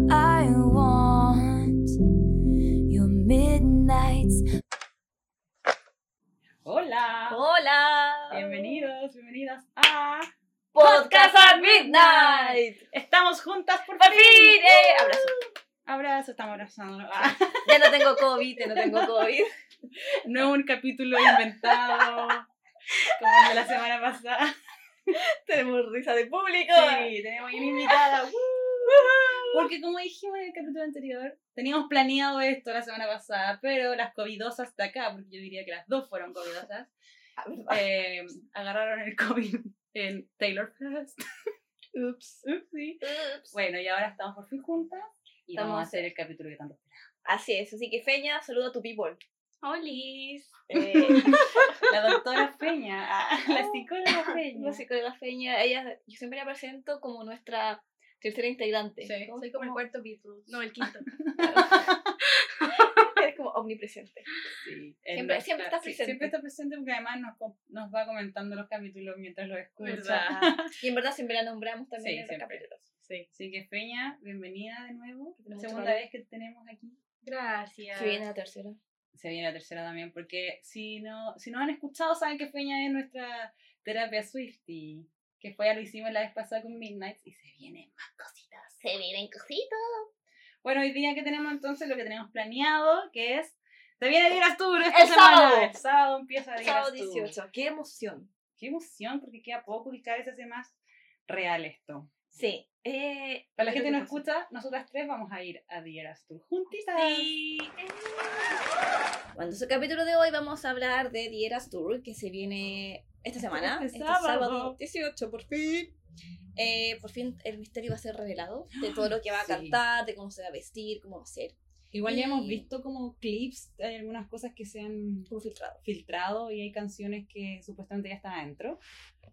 I want your midnights. Hola. Hola. Bienvenidos, bienvenidas a Podcast at Midnight. Estamos juntas por fin. Eh, abrazo. Abrazo, estamos abrazando. Ah, Ya no tengo COVID, ya no tengo COVID. no es un capítulo inventado como el de la semana pasada. Tenemos risa de público. Sí, tenemos una invitada. ¡Woo! Porque como dijimos en el capítulo anterior, teníamos planeado esto la semana pasada, pero las covidosas de acá, porque yo diría que las dos fueron covidosas, eh, agarraron el COVID en Taylor Fest. Ups. Upsi. Ups. Bueno, y ahora estamos por fin juntas y Estamos- vamos a hacer el capítulo que tanto esperamos. Así es, así que Feña, saluda a tu people. ¡Holis! Eh, La doctora Peña, ah, la psicóloga Peña. la psicóloga Feña, ella, yo siempre la presento como nuestra tercera integrante. Sí, ¿Cómo- Soy como el cuarto Beatles. No, el quinto. Eres como omnipresente. Sí, Siempre- siempre nuestra- está sí, presente. siempre está presente porque además nos, va comentando los capítulos mientras los escucha. Y en verdad siempre la nombramos también Sí, en los siempre. capítulos. Sí, así que Peña, bienvenida de nuevo. La segunda vez que te tenemos aquí. Gracias. Se viene la tercera. Se viene la tercera también, porque si no, si nos han escuchado, saben que Peña es nuestra terapia Swifty. Que fue ya lo hicimos la vez pasada con Midnight y se vienen más cositas. Se vienen cositas. Bueno, hoy día que tenemos entonces lo que tenemos planeado, que es. Se viene Dieras Tour esta El semana. sábado. El sábado empieza Dieras Sábado Tour. 18. Qué emoción. Qué emoción, porque queda poco y cada vez se hace más real esto. Sí. Eh, Para la gente que no escucha, nosotras tres vamos a ir a Dieras Tour juntitas. Sí. Bueno, en el capítulo de hoy vamos a hablar de Dieras Tour, que se viene esta semana, Este este, sábado. sábado. 18, por fin. Eh, por fin el misterio va a ser revelado de todo lo que va a Sí. cantar, de cómo se va a vestir, cómo va a ser, Igual ya hemos visto como clips, hay algunas cosas que se han como filtrado. filtrado y hay canciones que supuestamente ya están adentro.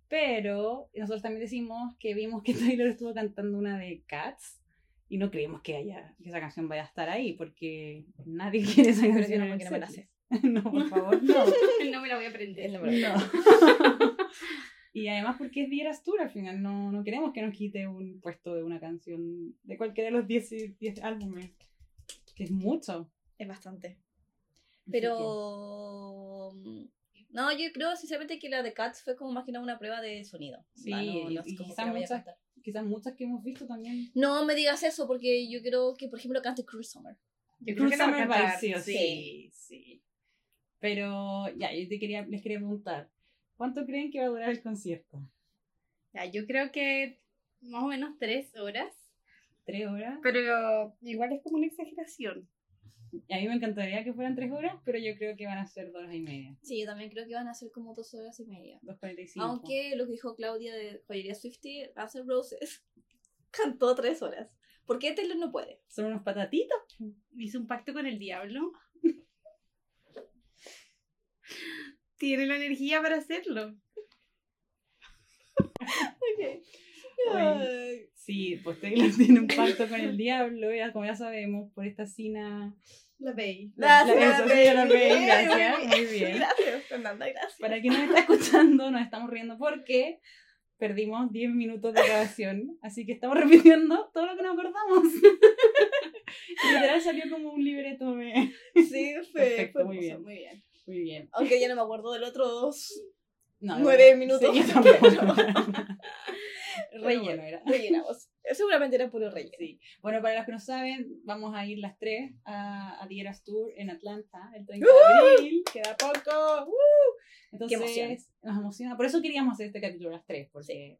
Pero nosotros también decimos que vimos que Taylor estuvo cantando una de Cats y no creemos que haya que esa canción vaya a estar ahí porque nadie quiere esa Pero yo canción. no, porque no me la setlist. no, por favor, no. No me la voy a aprender. Número. No. y además porque es Dieras Tour al final, no, no queremos que nos quite un puesto de una canción de cualquiera de los 10 y- 10 álbumes, que es mucho. Es bastante. Pero... No, yo creo sinceramente que la de Cats fue como más que nada una prueba de sonido. Sí, Ah, no, no y quizás muchas- quizás muchas que hemos visto también. No me digas eso porque yo creo que, por ejemplo, cante Cruel Summer. Yo creo Cruel que la va a Summer cantar, sí. sí. Pero ya, yo te quería, les quería preguntar, ¿cuánto creen que va a durar el concierto? Ya, yo creo que más o menos tres horas. ¿Tres horas? Pero igual es como una exageración. Y a mí me encantaría que fueran tres horas, pero yo creo que van a ser dos horas y media. Sí, yo también creo que van a ser como dos horas y media. Dos cuarenta y cinco. Aunque lo que dijo Claudia de Joyería Swifty, N' Roses, cantó tres horas. ¿Por qué Taylor no puede? Son unos patatitos. Hizo un pacto con el diablo. Tiene la energía para hacerlo. Oye, Sí, pues Taylor tiene un pacto con el diablo, ya, como ya sabemos, por esta cina. La. La- Gracias, eso, sí, yo la veí, gracias, muy bien. Gracias, Fernanda, gracias. Para quien nos está escuchando, nos estamos riendo porque perdimos 10 minutos de grabación, así que estamos repitiendo todo lo que nos acordamos. Literal salió como un libreto de... Sí, fue, Perfecto, fue muy bien. muy bien. Muy bien. Aunque ya no me acuerdo del otro dos. No, Nueve no, minutos. sí. Relleno era. Rellenamos. Seguramente era puro relleno. Sí. Bueno, para los que no saben, vamos a ir las tres a, a The Eras Tour en Atlanta el 30 de abril. Queda poco. ¡Woo! Entonces, emoción. nos emociona. Por eso queríamos hacer este capítulo las tres, porque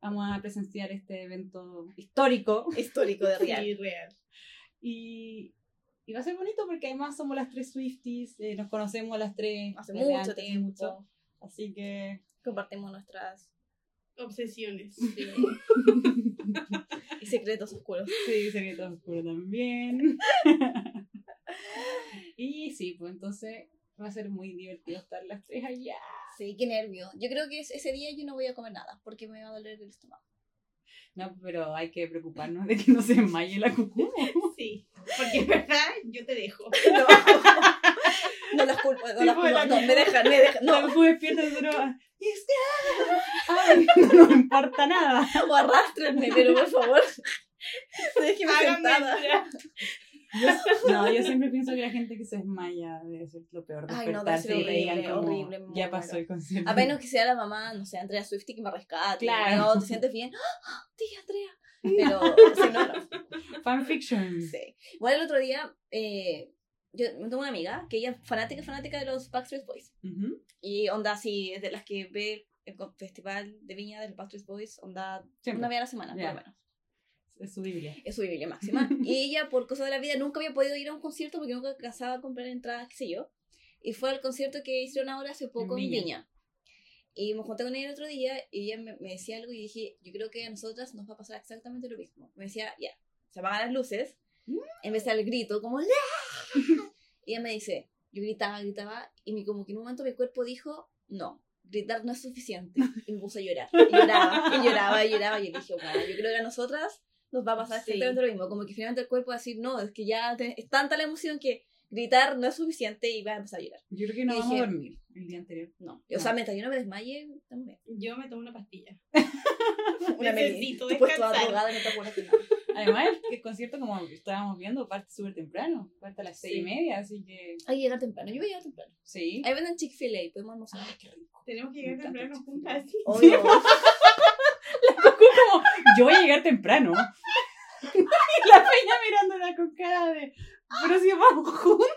vamos a presenciar este evento histórico. Histórico de real. Sí, real. Y, y va a ser bonito porque además somos las tres Swifties, eh, nos conocemos las tres Hace mucho antes, tiempo. mucho. Así que Compartimos nuestras Obsesiones. sí, y secretos oscuros. sí, secreto oscuro también. y sí, pues entonces va a ser muy divertido estar las tres allá. Sí, qué nervio. Yo creo que es- ese día yo no voy a comer nada porque me va a doler el estómago. No, pero hay que preocuparnos de que no se desmaye la cucú. Sí. Porque, ¿verdad? Yo te dejo. No, no las culpo, no, las Sí, pues, culpo, la no, me dejan, me dejan. No, solo... "Y usted, ay, no me importa nada. o arrastrenme, pero por favor. Déjeme sentada. Yo- no, yo siempre pienso que la gente que se desmaya debe ser lo peor. Ay, no, debe ser horrible, como, horrible, Ya pasó el concierto. A menos que sea la mamá, no sé, Andrea Swifty que me rescate. Claro. No, te sientes bien. ¡Ah, tía Andrea. Pero si no, no. Fanfiction. Sí. Igual el otro día, eh, yo tengo una amiga que ella es fanática, fanática de los Backstreet Boys. Ujú. Y onda así, es de las que ve el festival de viña de los Backstreet Boys, onda Siempre. una vez a la semana, Ya. por lo menos. Es su Biblia. Es su Biblia máxima. y ella, por cosas de la vida, nunca había podido ir a un concierto porque nunca alcanzaba a comprar entradas, qué sé yo. Y fue al concierto que hicieron ahora hace poco En en Viña. Y me junté con ella el otro día y ella me, me decía algo y dije, yo creo que a nosotras nos va a pasar exactamente lo mismo. Me decía, ya, se apagan las luces, empecé al grito, como ¡La! y ella me dice, yo gritaba, gritaba, y mi, como que en un momento mi cuerpo dijo, no, gritar no es suficiente. Y me puse a llorar. Y lloraba, y lloraba, y lloraba, y dije, bueno, yo creo que a nosotras nos va a pasar Sí. exactamente lo mismo. Como que finalmente el cuerpo va a decir, no, es que ya te- es tanta la emoción que gritar no es suficiente y vas a empezar a llorar. Yo creo que no Y vamos a dije- dormir el día anterior. No. O sea, mientras yo no me desmaye, también. Yo me tomo una pastilla. Una Necesito Tú pues toda drogada no te acuerdas de nada. Además, el, el concierto, como estábamos viendo, parte súper temprano. Parte a las seis Sí. y media, así que Hay que llegar temprano. Yo voy a llegar temprano. sí. Ahí venden Chick-fil-A, podemos almorzar. Ay, qué rico. Tenemos que llegar temprano juntas. sí. Obvio. como, yo voy a llegar temprano. La peña mirándola con cara de, pero si vamos juntos.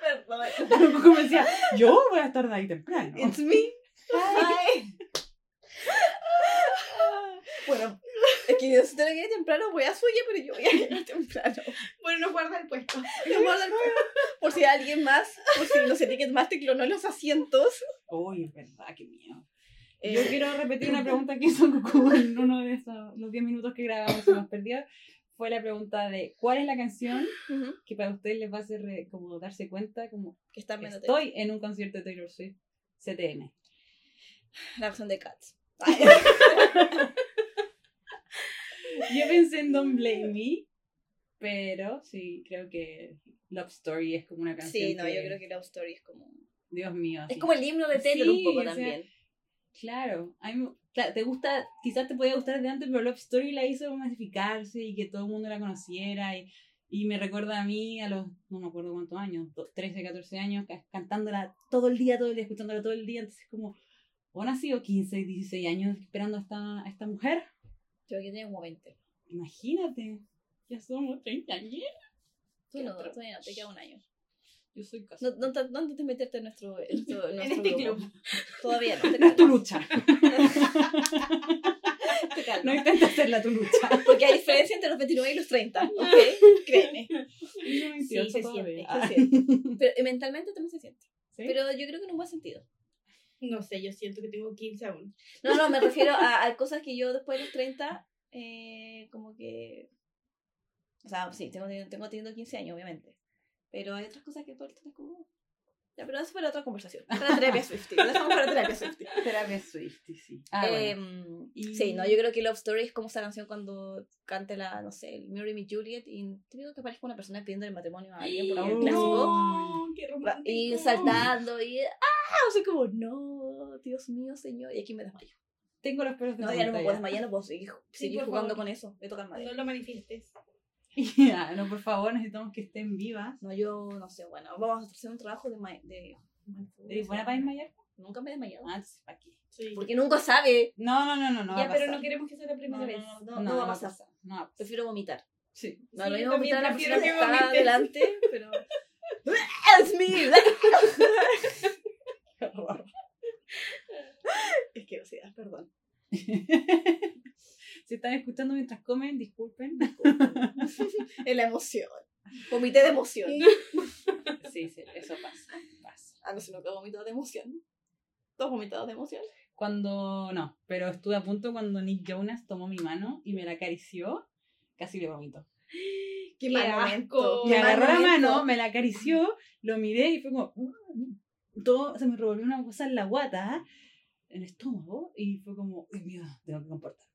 Perdón. Como decía, yo voy a estar de ahí temprano. It's me. Hi. Bueno, es que yo si tengo que ir temprano, voy a suya, pero yo voy a llegar temprano. Bueno, nos guarda el puesto. No puedo hablar por si alguien más, por si no sé, Ticketmaster clonó los asientos. Uy, es verdad, qué miedo. Eh, Yo quiero repetir una pregunta que hizo Cucu en uno de esos, los 10 minutos que grabamos y nos perdió. Fue la pregunta de, ¿cuál es la canción que para ustedes les va a hacer re- como darse cuenta como que viendo estoy en un concierto de Taylor Swift CTM? la versión de Cats. Yo pensé en Don't Blame Me, pero sí, creo que Love Story es como una canción Sí, no, yo creo que Love Story es como... Dios mío. Es como el himno de Taylor Sí, un poco o sea, también. Claro, a mí me- claro, te gusta, quizás te podía gustar desde antes, pero Love Story la hizo masificarse y que todo el mundo la conociera y, y me recuerda a mí a los, no me acuerdo cuántos años, do- 13, 14 años, ca- cantándola todo el día, todo el día, escuchándola todo el día, entonces como, o han sido 15, 16 años esperando a esta, a esta mujer, Yo que tenía como 20. imagínate, ya somos 30 años, Tú no, Otro. todavía no, te queda un año. yo soy No, casada. no, te- no intentes meterte en nuestro, en nuestro, en nuestro este grupo. club. Todavía no, te No es tu lucha, Te no intentes hacerla tu lucha. Porque hay diferencia entre los 29 y los 30, ¿ok? Créeme. 28 se siente, se siente. Pero eh, mentalmente también se siente. ¿Sí? Pero yo creo que en un buen sentido. No sé, yo siento que tengo 15 aún. No, no, me refiero a, a cosas que yo después de los 30, eh, como que... O sea, sí, tengo, tengo teniendo 15 años, obviamente. Pero hay otras cosas que todo el como... Ya, pero eso para otra conversación. Para terapia Swifty. Dejamos para terapia Swifty. Terapia Swift, sí. Ah, bueno. Em, Y- Sí, no, yo creo que Love Story es como esa canción cuando cante la, no sé, el Marry Me Juliet y te digo que aparezca una persona pidiendo el matrimonio a alguien por clásico. No, qué romántico. Y saltando y ¡ah! Sea, como, no, Dios mío, señor. Y aquí me desmayo. Tengo los pelos de No, ya no me puedo desmayar, no puedo seguir, Sí, seguir por jugando favor. con eso. Me toca el madera. No lo manifiestes. Ya, no, por favor, necesitamos que estén vivas. No, yo no sé, bueno, vamos a hacer un trabajo de. ma- de ¿Eres buena para desmayar? Nunca me he desmayado. Ah, entonces, ¿para qué? Sí. Porque nunca sabe. No, no, no, no, no. va ya, a pero pasar. no queremos que sea la primera No, vez. no, no, no, va a pasar. No va a pasar. Prefiero vomitar. Sí. No, Sí, lo yo mismo vomitar a la también persona que prefiero que está vomites. adelante, pero. ¡Es mío! Es que, o sea, perdón. si están escuchando mientras comen, disculpen. Es la emoción. Vomité de emoción. Sí, sí, eso pasa. pasa. Ah, no nunca he vomitado de emoción. ¿Tú has vomitado de emoción? Cuando, no, pero estuve a punto cuando Nick Jonas tomó mi mano y me la acarició, casi le vomito. Qué, mal momento. Me Qué mal agarró la mano, me la acarició, lo miré y fue como. "Mm". Todo, se me revolvió una cosa en la guata, en el estómago, y fue como, Dios mío, tengo que comportar.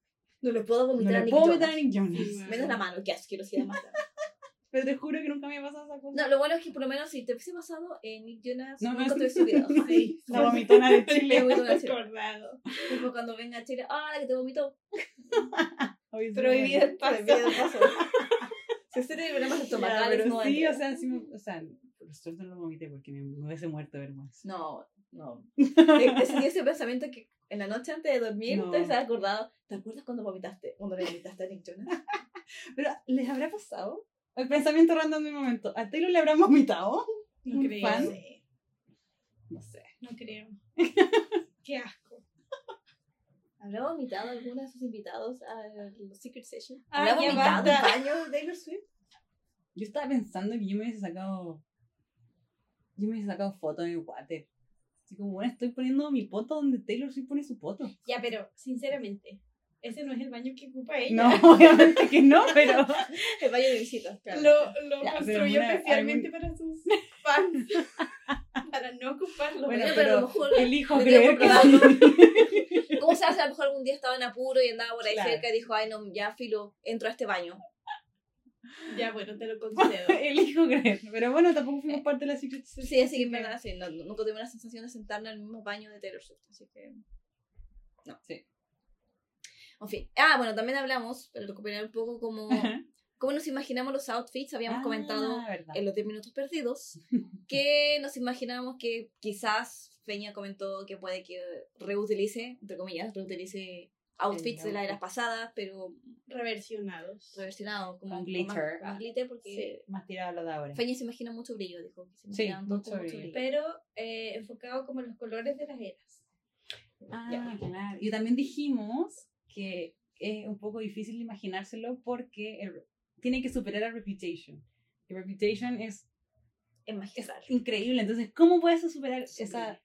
No le puedo No vomitar a le Nick puedo Jonas. a Nick Jonas. Sí, Menos la mano, qué asquerosidad más. Pero te juro que nunca me ha pasado esa cosa. No, lo bueno es que por lo menos si te hubiese pasado, eh, Nick Jonas No, nunca no, te hubiese olvidado. Sí. La vomitona de Chile. buena Chile. Acordado. Tipo, cuando venga a Chile, ah, la que te vomitó. Prohibido el paso. Prohibido el paso. Si usted tiene problemas estomacales, no sí, o sea, sí, me- o sea, por suerte no lo vomité porque me, me hubiese muerto de vergüenza. No, no. E- Ese día ese pensamiento que en la noche antes de dormir No. te has acordado. ¿Te acuerdas cuando vomitaste? Cuando le vomitaste a Nick Jonas. Pero, ¿les habrá pasado? El pensamiento random de un momento. ¿A Taylor le habrán vomitado? No ¿Un creo. fan? Sí, No sé. No creo. Qué asco. ¿Habrá vomitado alguno de sus invitados a los Secret Session? Ah, ¿Habrá ya vomitado el baño de Taylor Swift? Yo estaba pensando que yo me hubiese sacado. Yo me hubiese sacado fotos en mi water. Así como, bueno, estoy poniendo mi poto donde Taylor Swift pone su poto. Ya, pero sinceramente, ese no es el baño que ocupa ella. No, obviamente que no, pero. El baño de visitas, claro. Lo, lo Ya, construyó una- especialmente algún- para sus fans. para no ocuparlo. Bueno, pero, pero a lo mejor elijo creer que. ¿Cómo se hace? A lo mejor algún día estaba en apuro y andaba por ahí Claro. cerca y dijo, ay, no, ya filo, entro a este baño. Ya, bueno, te lo concedo. elijo creer. Pero bueno, tampoco fuimos parte de la Secret Session, Sí, así que en verdad, sí, no, nunca tuve la sensación de sentarme en el mismo baño de Taylor Swift, así que... No. Sí. En fin. Ah, bueno, también hablamos, para recuperar un poco como... Ajá. cómo nos imaginamos los outfits. Habíamos Ah, comentado verdad. en los 10 minutos perdidos que nos imaginábamos que quizás Feña comentó que puede que reutilice, entre comillas, reutilice outfits El de las eras pasadas, pero Reversionados. reversionados como Con glitter. Con más glitter porque Más tirado a lo de ahora. Feña se imagina mucho brillo, dijo. se Sí, mucho brillo. brillo. Pero eh, enfocado como en los colores de las eras. Ah, Ya. claro. Y también dijimos que es un poco difícil imaginárselo porque el- tiene que superar a Reputation. Y Reputation es, Es es increíble. Entonces, ¿cómo puedes superar Sí. esa,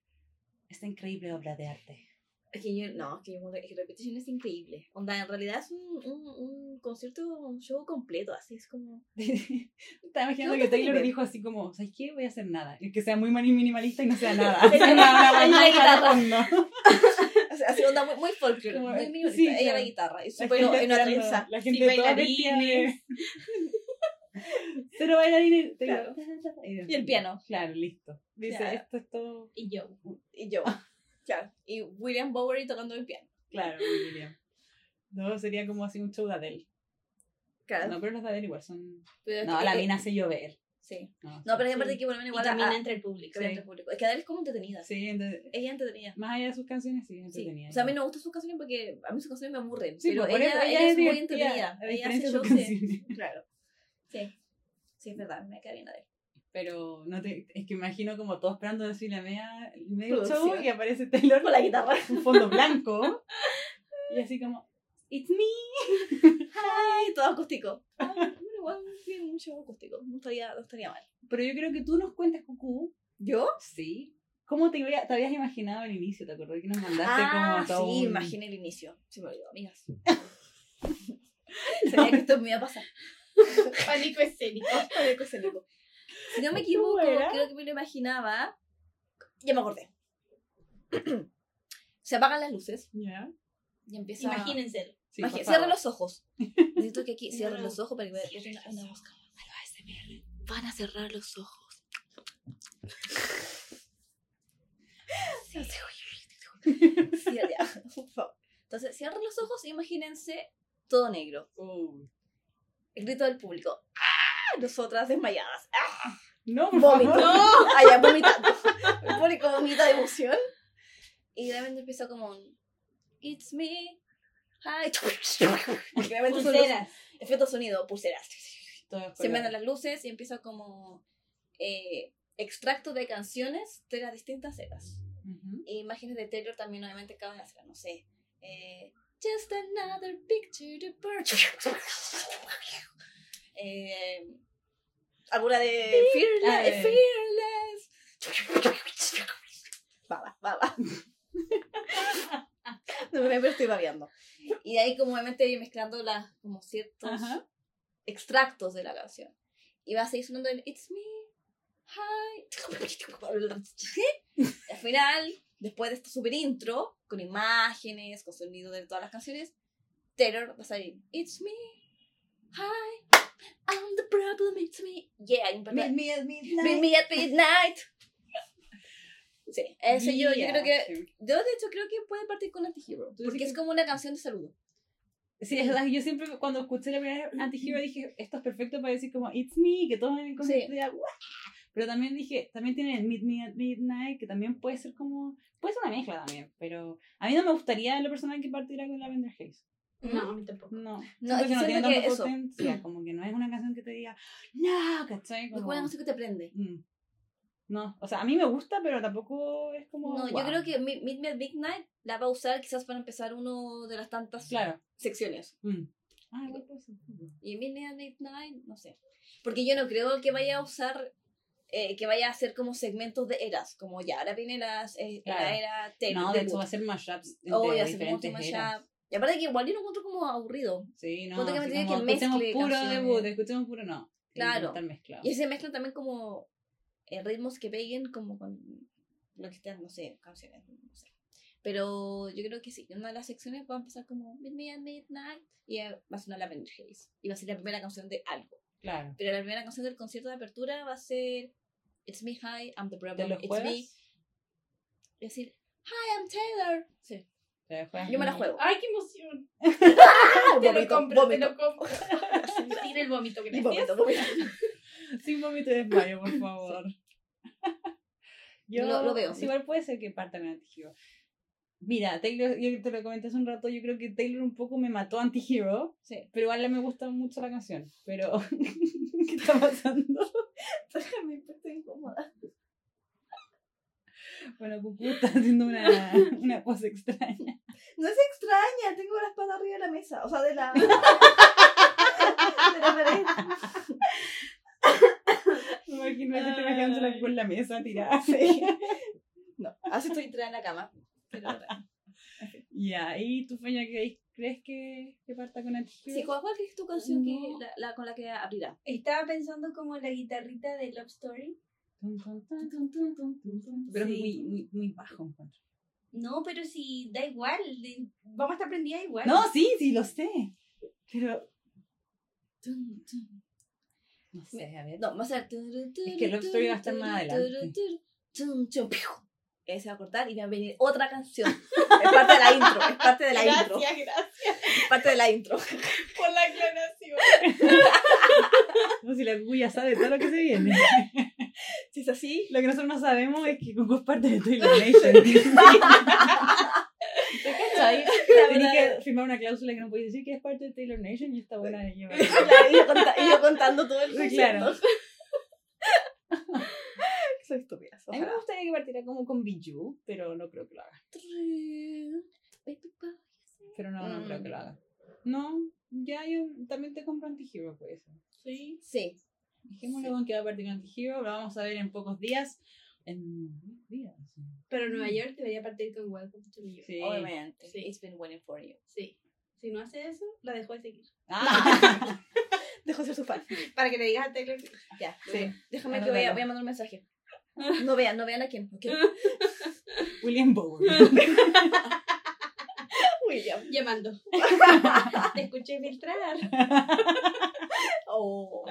esta increíble obra de arte? Es que yo, no, es que yo que Repetition es increíble. Onda, en realidad es un, un, un concierto, un show completo, así es como... Estaba imaginando ¿Qué que Taylor nivel? dijo así como, ¿sabes qué? Voy a hacer nada. Y que sea muy minimalista y no sea nada. Ella- la guitarra. O sea, así onda muy, muy folklore, Como- muy minimalista. sí, Ella claro. la guitarra y su pelo en una trenza. La gente de... bailarines. Cero bailarines. Claro. Y el piano. Claro, listo. Dice, Claro. esto es todo... Y yo. Y yo. Claro. Y William Bowery tocando el piano. Claro, William. No, sería como así un show de Adele. Claro. No, pero los de Adele igual son... pero No, la eh, mina hace llover. Sí. No, No, pero es Sí. aparte que lo menos Y igual camina a- entre el público. a- entre el público. Es que Adele es como entretenida. Sí, entonces, Ella es entretenida. más allá de sus canciones, sí, es Sí. entretenida. O sea, a mí no me gustan sus canciones porque a mí sus canciones me aburren. Sí, pero pues, ella, eso ella es muy entretenida. Ella hace shows. Claro. Sí. Sí, es verdad, me cae bien Adele. Pero no te, es que imagino como todos esperando así la media, el medio show y aparece Taylor Con la guitarra. un fondo blanco y así como It's me. Ay, todo acústico. Bueno, igual bien, un show acústico. No estaría, no estaría mal. Pero yo creo que tú nos cuentas, Cucú. ¿Yo? Sí. ¿Cómo te, te habías imaginado al inicio? ¿Te acordás que nos mandaste Ah, como todo sí, un- imaginé el inicio. Se me olvidó, amigas. Sabía que esto me iba a pasar. Pánico escénico. Pánico escénico. Si no me equivoco, creo que me lo imaginaba. Ya me acordé. Se apagan las luces Ya. y empieza. Imagínenselo. Sí, Cierra favor. los ojos. Necesito que aquí cierren los ojos para que vean Cierren una, voz. Van a cerrar los ojos. Sí, sí, ya, por favor. Entonces, cierren los ojos e imagínense todo negro. El grito del público. ¡Ah! Nosotras desmayadas. ¡Ah! No, por Vómito. favor. Allá vomitando. El público vomita de emoción. Y de repente empieza como un It's me. Hi. Porque obviamente son los Pulseras. efectos sonido, pulseras. Se ven las luces y empieza como eh, extracto de canciones de las distintas eras. Ujú. E imágenes de Taylor también obviamente caben hacer, no sé. Eh, Just another picture to burn. Eh, alguna de Fearless. Fearless. Baba, baba. No me estoy babeando. Y de ahí como obviamente mezclando las, como ciertos Ajá. extractos de la canción. Y va a seguir sonando el It's me, hi. Al final, después de este super intro, con imágenes, con sonido de todas las canciones, Taylor va a salir It's me, hi. I'm the problem, it's me. Yeah, importante. me at Meet me at midnight. Sí, ese yo, yo creo que. Yo, de hecho, creo que puede partir con Antihero. ¿Tú Porque es como una canción de saludo. Sí, es verdad, yo siempre cuando escuché la primera Antihero dije, esto es perfecto para decir como, it's me, que todos en el concierto Sí. Pero también dije, también tiene el Meet Me at Midnight, que también puede ser como, puede ser una mezcla también, pero a mí no me gustaría en lo personal que partiera con Lavender Haze. No, a mí tampoco. No, No, es que no tiene siento que tanta eso. potencia, como que no es una canción que te diga, no, ¿cachai? Es Como, una canción que te prende. mm. No, o sea, a mí me gusta, pero tampoco es como... No, yo wow. creo que Meet Me at Midnight la va a usar quizás para empezar uno de las tantas Claro. secciones. Mm. Ah, ser. Y Meet Me at Midnight, no sé. Porque yo no creo que vaya a usar, eh, que vaya a hacer como segmentos de eras. Como ya, ahora viene las, eh, Claro. la era Taylor. No, de hecho va a ser mashups Oh, ya se como diferentes otro eras. mashup. Y aparte que igual yo lo encuentro como aburrido. Sí, no, que me como que escuchemos puro canciones. debut, escuchemos puro no. Claro. Y se mezclan también como eh, ritmos que peguen como con lo que están, no sé, canciones, no sé. Pero yo creo que sí, una de las secciones va a empezar como Meet Me at Midnight y va a sonar Lavender Haze. Y va a ser la primera canción de algo. Claro. Pero la primera canción del concierto de apertura va a ser It's Me Hi, I'm the ¿Te Problem, It's juegas? Me. Y decir, Hi, I'm Taylor. Sí. ¿Te Yo me la juego. ¡Ay, qué emoción! Te lo compro, te vómito. lo compro. Tira el vómito, gracias. vómito, vómito. Sin vómito y desmayo, por favor. Yo, Lo- lo veo. igual puede ser que parta con Antihero. Mira, Taylor, yo te lo comenté hace un rato, yo creo que Taylor un poco me mató Antihero, Sí. pero igual me gusta mucho la canción. Pero, ¿qué está pasando? Déjame, estoy incómoda. Bueno, Cucú está haciendo una, una pose extraña. No es extraña, tengo las patas arriba de la mesa, o sea, de la. de la pared. Me imagino que te imaginándose con la mesa tirada. Sí. No, así estoy tirada en la cama. Pero, Ya, ¿y tu feña crees, crees que, que parta con Antihero? sí, ¿cuál, es tu canción que, No. la, la- con la que abrirá? Estaba pensando como la guitarrita de Love Story. Pero es Sí. muy, muy, muy bajo, encuentro. No, pero si da igual. Vamos a estar prendidas igual. No, sí, sí, lo sé. Pero, no sé, a ver. No, va a. Es que Love Story va a estar más adelante. Ese se va a cortar y va a venir otra canción. Es parte de la intro, es parte de la intro. gracias, gracias Es parte de la intro. por la aclaración. No, si la Cucu ya sabe todo lo que se viene. Si es así, Lo que nosotros no sabemos es que Cucu es parte de Taylor Nation. Tienes que firmar una cláusula que no puedes decir que es parte de Taylor Nation y está buena de llevar. Claro, y, yo y yo contando todo el concierto. claro. Soy estúpida. A mí me gustaría que partiera como con Bijou, pero no creo que lo haga. Pero no, no Mm. creo que lo haga. No, ya yo también te compro Antihero, pues. Sí. Sí. Dijémosle con que va a partir con Antihero, lo vamos a ver en pocos días. En 10 días. sí. Pero Nueva York debería partir con Welcome to New York. Sí. Obviamente. Sí. It's been waiting for you. Sí. Si no hace eso, la dejo de seguir. Ah, Dejo de ser su fan. Para que le digas a Taylor. Ya. sí. Déjame que voy a, no, no. voy a mandar un mensaje. No vean, no vean a quién. ¿ok? William Bower. William. Llamando. Te escuché filtrar. Oh.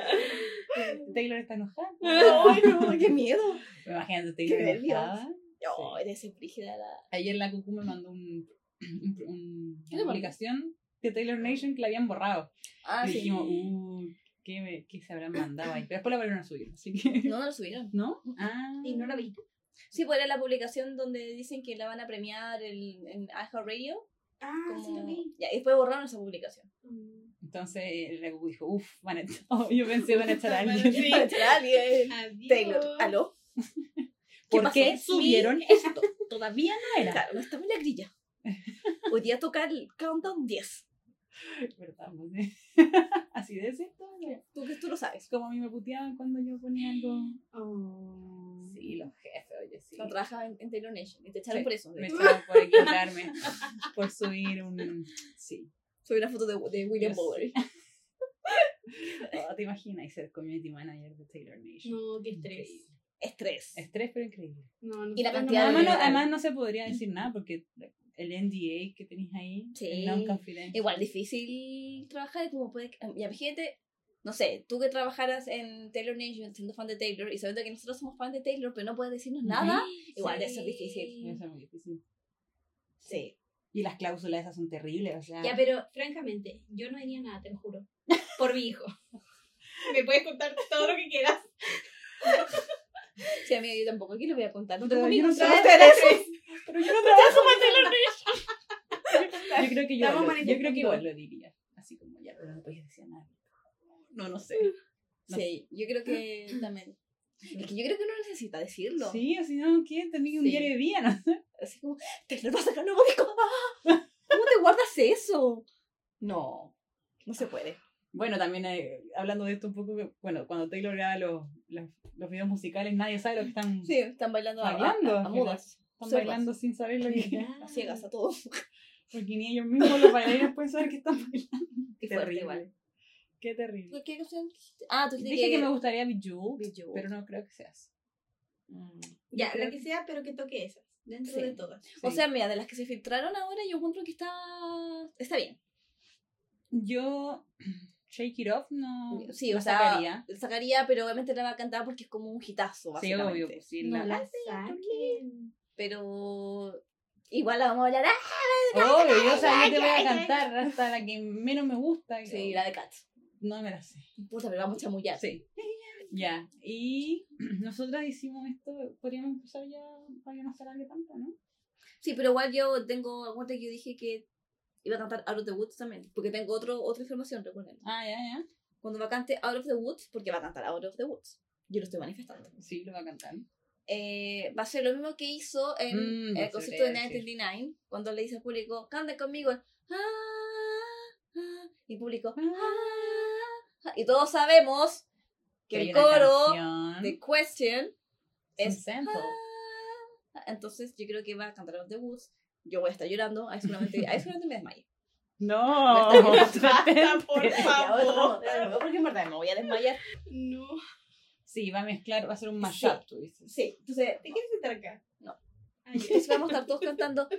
Taylor está enojada. Ay, no, qué miedo. Imagínate, Qué Taylor nervios. enojada. Oh, eres brígida la. Ayer la Cucu me mandó un, un- un- ¿Qué una publicación de Taylor Nation que la habían borrado. Ah, y sí. dijimos, uh, ¿qué, me- qué se habrán mandado ahí? Pero después la volvieron a subir, así que... No, no lo subieron. ¿No? Ah. Y no la viste. Sí, pues era la publicación donde dicen que la van a premiar el, en iHeartRadio. Ah, Como... sí lo vi. Ya, y después borraron esa publicación. Mm. Entonces la Cucu dijo, uff, van a echar... oh, yo pensé van a echar a alguien. Sí. Echar a alguien. Adiós. Taylor, ¿aló? ¿Por pasó? qué subieron esto? Todavía no era. Claro, no estamos en la grilla. Hoy día toca el countdown 10. ¿Verdad? Así de esto. Tú que tú lo sabes. Como a mí me puteaban cuando yo ponía algo. Oh. Sí, los jefes, oye, sí. No trabajaba en, en Taylor Nation y te echaron Sí, por eso. de Me hecho. echaban por equivocarme. por subir un. Sí. Subí una foto de, de William Bowery. Oh, ¿Te imaginas ser community manager de Taylor Nation? No, qué estrés. Increíble. Estrés. Estrés, pero increíble. No, no Y la no cantidad de- Además no, además se podría decir nada porque el NDA que tenéis ahí, Sí. el non-confidential. Igual difícil trabajar, como puede. Ya, imagínate, no sé, tú que trabajaras en Taylor Nation siendo fan de Taylor y sabiendo que nosotros somos fan de Taylor, pero no puedes decirnos nada, igual debe ser difícil. Debe ser muy difícil. Sí. Y las cláusulas esas son terribles, o sea. Ya, pero francamente, yo no haría nada, te lo juro. Por mi hijo. Me puedes contar todo lo que quieras. Sí, amiga, yo tampoco aquí lo voy a contar. No Pero tengo yo no ningún trabajo trabajo de eso. Pero yo no trabajo Taylor Yo creo que yo, lo- yo creo que igual lo diría. Así como ya, pero no podías decir nada. No, no sé. No Sí, yo creo que también. Es que yo creo que uno necesita decirlo. Sí, o si no, ¿qué? Tenía un Sí. diario de día, ¿no? Así como, Taylor va a sacar nuevo disco. ¡Ah! ¿Cómo te guardas eso? No, no se puede. Bueno, también eh, hablando de esto un poco, bueno, cuando Taylor graba los, los, los videos musicales, nadie sabe lo que están, Sí, están bailando Bailando, a, a mudas. están bailando sin saber lo que... A ciegas, a todos. Porque ni ellos mismos los bailarines pueden saber que están bailando. Qué fuerte igual. Qué terrible. ¿Qué canción dijiste? Ah, tú dijiste Dije que me gustaría Bejeweled. pero no creo que seas. Mm. Ya, Creo la que sea, pero que toque esas. Dentro Sí. de todas. O Sí. sea, mira, de las que se filtraron ahora, yo encuentro que está, está bien. Yo, Shake It Off, no. Sí, o sea, sacaría. sacaría, pero obviamente la va a cantar porque es como un hitazo, Sí, básicamente. obvio. Pues, sí, No la- la saquen. Pero igual la vamos a hablar. ¡Ah! Obvio, yo, o sea, yo te voy a cantar hasta la que menos me gusta. Sí, la de Cats. No me la sé. Puta, pero vamos a chamullar. Sí. Ya. Y nosotras hicimos esto, podríamos empezar ya para que no se alargue tanto, ¿no? Sí, pero igual yo tengo, aguante que yo dije que iba a cantar Out of the Woods también, porque tengo otro, otra información, recuerden. Ah, ya, ya. Cuando va a cante Out of the Woods, porque va a cantar Out of the Woods. Yo lo estoy manifestando. Sí, lo va a cantar. Eh, va a ser lo mismo que hizo en Mm, el concierto de qué decir. 1989, cuando le dice al público, cante conmigo. Ah, ah", y el público, ah", y todos sabemos que hay el coro de Question es. Ah, Entonces yo creo que va a cantar of the Woods. Yo voy a estar llorando. Ahí seguramente, ahí seguramente me desmaye. No, Basta, por favor. otro, no, no, porque en verdad me voy a desmayar. No. Sí, va a mezclar, va a ser un mashup, tú dices. Sí, entonces, ¿Te quieres sentar acá? No. Ya. entonces vamos a estar todos cantando. Ah,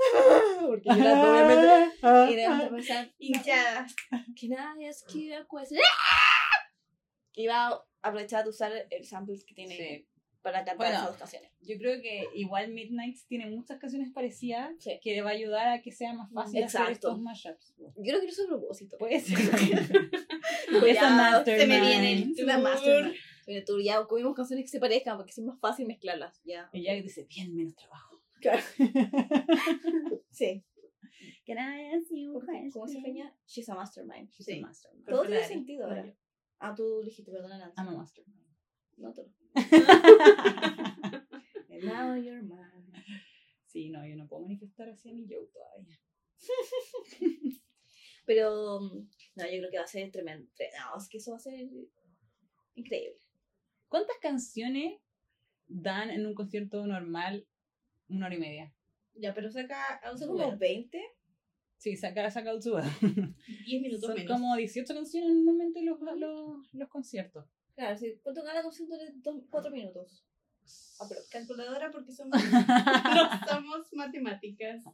porque llorando, obviamente. Y debemos de pensar Hinchadas. que nadie es que. Y va a aprovechar de usar el sample que tiene Sí. para cantar Bueno. esas dos canciones. Yo creo que igual Midnights tiene muchas canciones parecidas Sí. que va a ayudar a que sea más fácil hacer Exacto. estos mashups. Yo creo que eso es a propósito. Puede ser. Ya, Esa Se me viene Una mastermind. Pero tú ya comimos canciones que se parezcan porque es más fácil mezclarlas. Ya. Ella dice, bien, menos trabajo. Sí. Can I ask you a ¿Cómo se peña? She's a mastermind. She's Sí. a mastermind. Todo tiene sentido ahora. yo. Ah, tú dijiste, perdona, Nancy. I'm a mastermind. No, tú. And now you're mine. sí, no, yo no puedo manifestar así a mi yo todavía. Pero, mm, no, yo creo que va a ser tremendo. tre- No, es que eso va a ser increíble. ¿Cuántas canciones dan en un concierto normal una hora y media? Ya, pero saca Son como 20. Sí, saca, saca el suba. 10 minutos Son menos. como 18 canciones normalmente los, los, los conciertos. Claro, sí. ¿Cuánto gana canción de 4 minutos? Ah, pero calculadora porque somos, no somos matemáticas.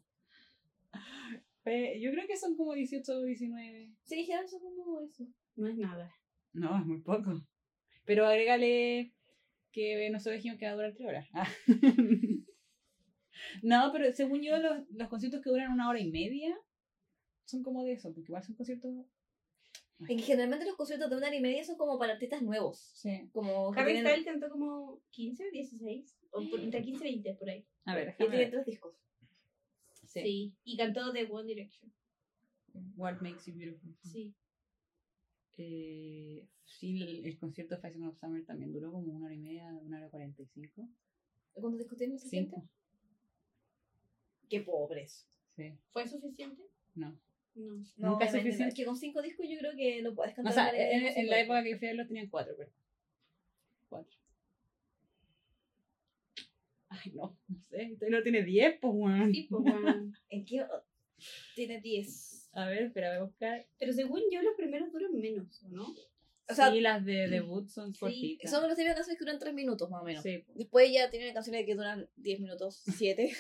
Yo creo que son como 18 o 19. Sí, ya eso como eso. No es nada. No, es muy poco. Pero agrégale que nosotros dijimos que va a durar 3 horas. Ah. no, pero según yo, los, los conciertos que duran una hora y media son como de eso, porque igual son conciertos. Es que generalmente los conciertos de una hora y media son como para artistas nuevos. Sí. Como Harry tienen, Styles cantó como 15 o 16. O por- entre 15 y 20 por ahí. A ver, tienen ver. tres discos. Sí. Y cantó de One Direction. What makes you beautiful. Sí. Eh, sí, el, el concierto de Fashion of Summer también duró como una hora y media, una hora cuarenta y cinco. ¿Cuántos discos gente? Cinco. Qué pobres. Sí, ¿Fue suficiente? no. No. No, Nunca es suficiente. Es que con cinco discos yo creo que no puedes cantar. O sea, en, la época que fui a verlos tenían cuatro, pero. Cuatro. Ay, no, no sé. Usted no tiene diez, pues, weón. Sí, pues, bueno. ¿En qué? Tiene 10. A ver, espera, voy a buscar. Pero según yo, los primeros duran menos, ¿o no? O sea, sí, las de debut son Sí, cortitas. son las típicas canciones que duran 3 minutos más o menos. Sí. Después ya tienen canciones que duran 10 minutos, 7.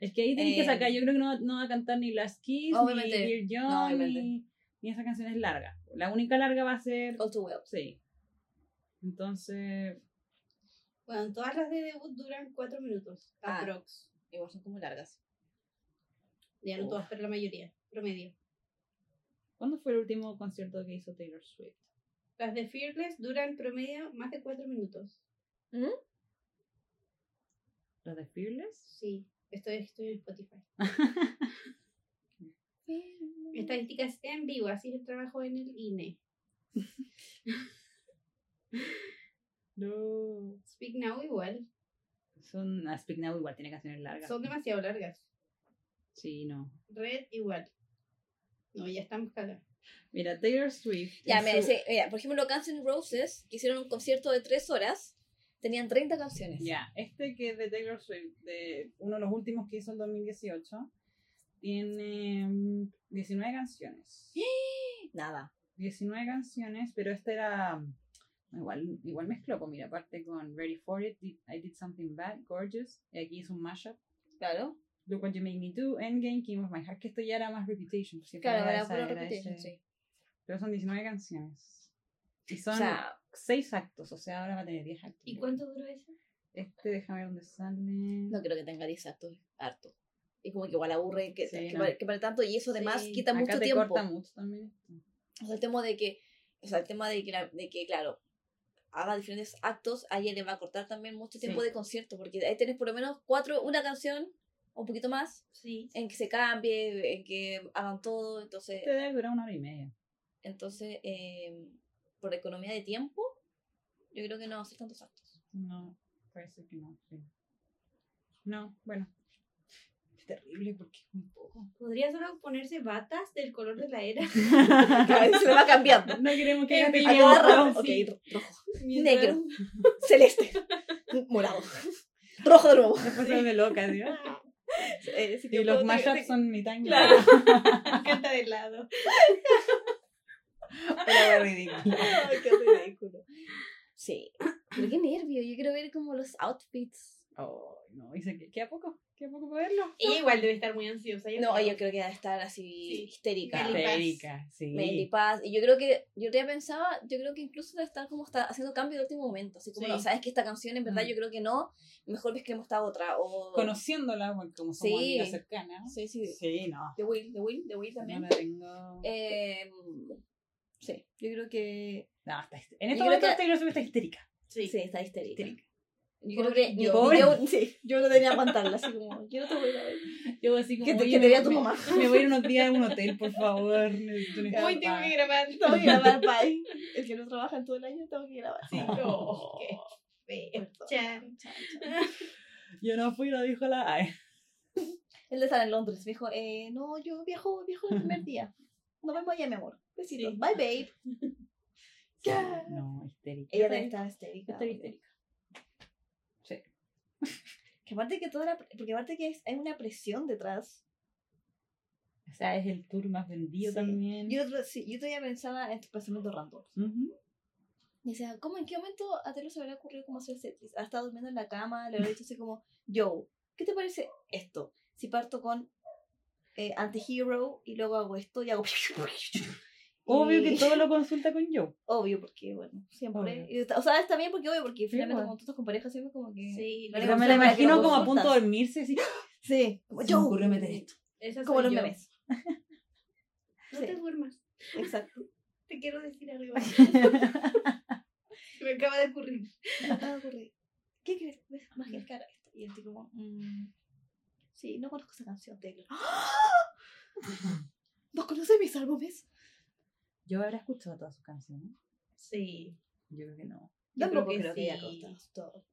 Es que ahí tienen que Eh, sacar. Yo creo que no, no va a cantar ni Last Kiss, obviamente. ni Dear John, No, ni, y esa canción es larga. La única larga va a ser... All Too Well. Sí. Entonces, Bueno, todas las de debut duran cuatro minutos. Ah. Aprox. Igual son como largas. Ya no Uf. todas, pero la mayoría. Promedio. ¿cuándo fue el último concierto que hizo Taylor Swift? Las de Fearless duran promedio más de cuatro minutos. ¿Mm? ¿La de Fearless? Sí, estoy, estoy en Spotify. Estadísticas en vivo, así es el trabajo en el INE. No. Speak Now igual. Son, ah, Speak Now igual tiene canciones largas. Son demasiado largas. Sí, no. Red igual. No, ya estamos cagados. Mira, Taylor Swift. Ya, mira, su- mira, por ejemplo, Guns N' Roses, que hicieron un concierto de tres horas, tenían 30 canciones. Ya, este que es de Taylor Swift, de uno de los últimos que hizo en 2018, tiene mm, 19 canciones. Nada. 19 canciones, pero este era. mm, Igual, igual mezcló, pues mira, aparte con Ready for It, I Did Something Bad, Gorgeous, y aquí hizo un mashup. Claro. Look What You Made Me Do, Endgame, King of My Heart, que esto ya era más Reputation. siempre Claro, era era esa- puro era repetition, ese- sí. Pero son 19 canciones. Y son O sea, 6 actos, o sea, ahora va a tener 10 actos. ¿Y cuánto duró eso? Este, déjame ver dónde sale. no creo que tenga 10 actos, harto. Y como que igual aburre que, Sí, que, no. para, que para tanto, y eso además Sí. quita Acá mucho te tiempo. corta mucho también. O sea, el tema de que, o sea, el tema de que, la- de que claro, haga diferentes actos, a ella le va a cortar también mucho tiempo Sí. de concierto, porque ahí tienes por lo menos cuatro, una canción, un poquito más, Sí. en que se cambie, en que hagan todo, entonces, debe durar una hora y media. entonces, eh, por economía de tiempo, yo creo que no va a hacer tantos actos. No, parece que no. sí. No, bueno. Es terrible porque es muy poco. ¿Podría solo ponerse batas del color de la era? Se va cambiando. No queremos que En gaste fin, A tiempo, cada rato, sí. ok, rojo, Mientras- negro, celeste, morado, rojo de nuevo. Después se me loca, ¿sí? Eh, sí, Y los mashups son mi time. Claro. Me encanta de lado. Pero ridículo. Ay, qué ridículo. Sí. Pero qué nervio. Yo quiero ver como los outfits. Oh, no, dice que queda poco, queda poco para verlo. Ella igual debe estar muy ansiosa. No, creo. yo creo que a estar así Sí. histérica. Histérica, sí. Meli Paz. Y yo creo que, yo ya pensaba, yo creo que incluso debe estar como está haciendo cambio de último momento. Así como, Sí. no, sabes que esta canción en verdad Mm. yo creo que no. Mejor ves que hemos estado otra. O... Conociéndola, porque como somos Sí. amigas cercanas. Sí, sí. Sí, no. The Will, The Will, The Will No también. la tengo. Eh, sí, yo creo que. No, está En este momento que- Taylor Swift está histérica. Sí. Sí, está histérica. Histérica. Yo creo Pobre que yo. ni yo, sí, yo no tenía aguantarla, así como, yo no te voy a ir a ver. Yo así como. Que te, te tu mamá. Me voy a ir unos días a un hotel, por favor. necesito Hoy tengo que grabar. Tengo que grabar bye. El que no trabaja en todo el año, tengo que grabar. Sí. Oh. Qué feo. Chan. Chan, chan. Yo no fui, lo dijo la. Ay. Él estar en Londres. Me dijo, eh, no, yo viajo, viajo el primer día. Nos vemos allá, mi amor. Besitos. Sí. Bye, babe. No, histérica. Ella debe estar histérica. Está histérica. Que aparte que toda la, porque aparte que es- hay una presión detrás. O sea, es el tour más vendido Sí. también. Yo, otro- sí, yo todavía pensaba en estos pensamientos random. Ujú. Y decía, ¿cómo en qué momento a Taylor se le habrá ocurrido cómo hacer setlist? Ha estado durmiendo en la cama, le habrá dicho así como, yo, ¿qué te parece esto? Si parto con eh, Antihero y luego hago esto y hago... Obvio Y- que todo lo consulta con Joe. Obvio, porque, bueno, siempre... Obvio. y está- o sea, está bien porque obvio, porque finalmente bueno. cuando tú estás con pareja siempre como que... Sí, No Pero me la imagino como a punto de dormirse así. Sí, como Se me yo. ocurrió meter esto. Esa Como los yo. memes. No Sí. te duermas. Exacto. Te quiero decir algo. Se me acaba de ocurrir. Me acaba de ocurrir. ¿Qué crees? ¿Ves? Más que cara esto. Y tipo como, mm, sí, no conozco esa canción, Taylor. ¿No conoces mis álbumes? ¿Yo habrá escuchado todas sus canciones? Sí. Yo creo que no. Yo creo que creo que haya sí. costado todo.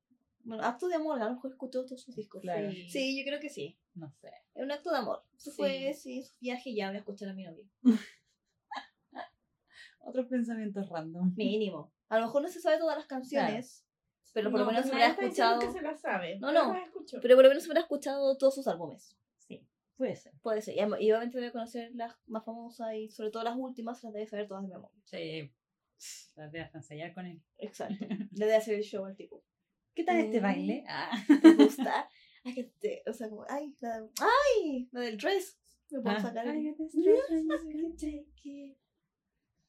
Bueno, acto de amor, a lo mejor escuchó todos sus discos. Claro. Sí. Sí, yo creo que sí. No sé. Es un acto de amor. Eso Sí. fue, sí, su viaje ya voy a escuchar a mi novio. Otros pensamientos random. Mínimo. A lo mejor no se sabe todas las canciones, pero por lo No, menos se diciendo escuchado. que se la sabe. No, no. Pero por lo menos se habrá escuchado todos sus álbumes. Puede ser. Puede ser. Y am- y obviamente debe conocer las más famosas y sobre todo las últimas las debe saber todas de memoria. Sí. Las de hasta ensayar con él. Exacto. Le debe hacer el show al tipo. ¿Qué tal este Mm. baile? Ah. ¿Te gusta? Ay, que te, o sea, como, ay, la, ay, la del dress. Me puedo Ah. sacar. Ay.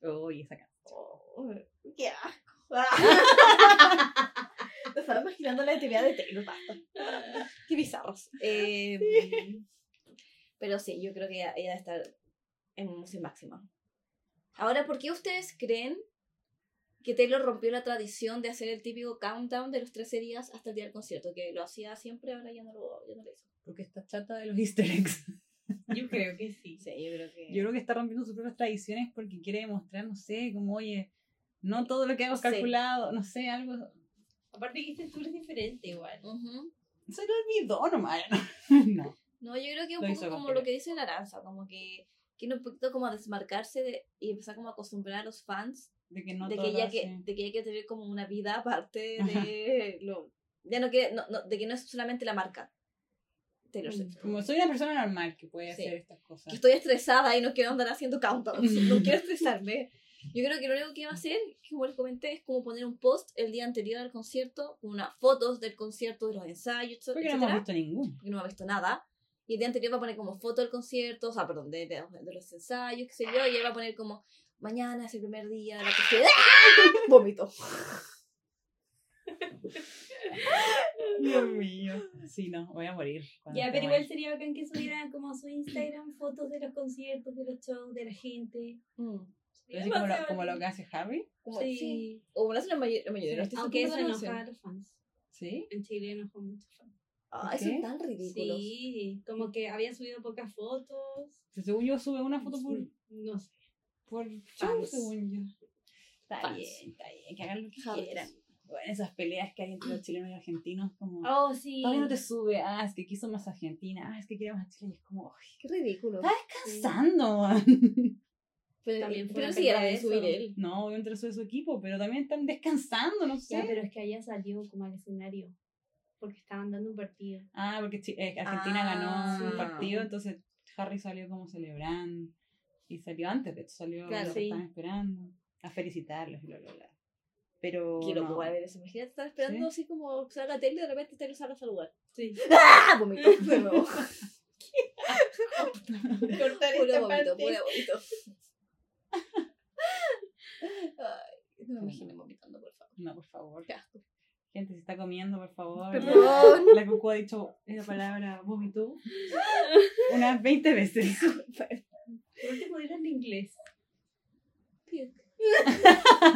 Uy, esa canción. Oh, ¡Qué asco! Te estaba imaginando la actividad de Taylor, basta. Qué bizarros. Eh, pero sí, yo creo que ella, ella debe estar en emoción máxima. Ahora, ¿por qué ustedes creen que Taylor rompió la tradición de hacer el típico countdown de los 13 días hasta el día del concierto? Que lo hacía siempre, ahora ya no lo, ya no lo hizo. Porque está chata de los easter eggs. Yo creo que sí. Sí, yo creo que... Yo creo que está rompiendo sus propias tradiciones porque quiere demostrar, no sé, como, oye, no todo lo que hemos Sí. calculado, no sé, algo. Aparte que este tour es diferente igual. Ujú. Se le olvidó nomás. no. No, yo creo que un Lo poco como lo que dice la como que quiere un poquito como desmarcarse de, y empezar como a acostumbrar a los fans De que no de, que ella que, de que ella quiere tener como una vida aparte de lo... Ya no quiere, no, no, de que no es solamente la marca. Taylor Swift. Como soy una persona normal que puede Sí. hacer estas cosas. Que estoy estresada y no quiero andar haciendo countdowns. Mm. no quiero estresarme. Yo creo que lo único que va a hacer, como les comenté, es como poner un post el día anterior al concierto, con unas fotos del concierto, de los ensayos, Porque no hemos visto ninguno. porque no ha visto nada. Y el día anterior va a poner como foto del concierto, o sea, perdón, de, de- de los ensayos, qué sé yo, y él va a poner como, mañana es el primer día de la que. ¡Ah! Vómito. Dios mío. Sí, no, voy a morir. Ya, pero igual sería bacán que subieran como a su Instagram fotos de los conciertos, de los shows, de la gente. Mm. Así como lo, como lo que hace Harry. Como, Sí. sí. O lo hace la mayoría, la mayoría de los Aunque eso a los fans. ¿Sí? En Chile enoja mucho fans. Ah, ¿Por eso qué? es tan ridículo. Sí, como que habían subido pocas fotos. Según yo sube una foto por, No sé. por show, Fans. según yo. Está Fans. bien, está bien, que hagan lo que Harry. quieran. Bueno, esas peleas que hay entre los chilenos y argentinos, como... Oh, sí. Todavía no te sube, ah, es que quiso más Argentina, ah, es que queremos a Chile, y es como, ay, Qué ridículo. está descansando. Pero, También fue pero pelea de subir él. No, obviamente lo sube su equipo, pero también están descansando, no sé. Ya, pero es que allá salió como al escenario. Porque estaban dando un partido. Ah, porque eh, Argentina Ah, ganó un sí. partido, entonces Harry salió como celebrando. Y salió antes, de hecho, salió Claro. que Sí. estaban esperando. A felicitarlos y bla, bla, bla. Pero. Loco no. ver eso. Imagínate estar esperando Sí. así como que salga la tele y de repente te lo sale a saludar. Sí. ¡Ah! Vomito. De nuevo. Cortar Puro esta vómito, parte. puro vómito. Ay, no me imagino vomitando, por favor. No, por favor. Qué asco. Gente, se está comiendo, por favor. Perdón. La Cucu ha dicho esa palabra vómito unas 20 veces. Por último, dilo en inglés.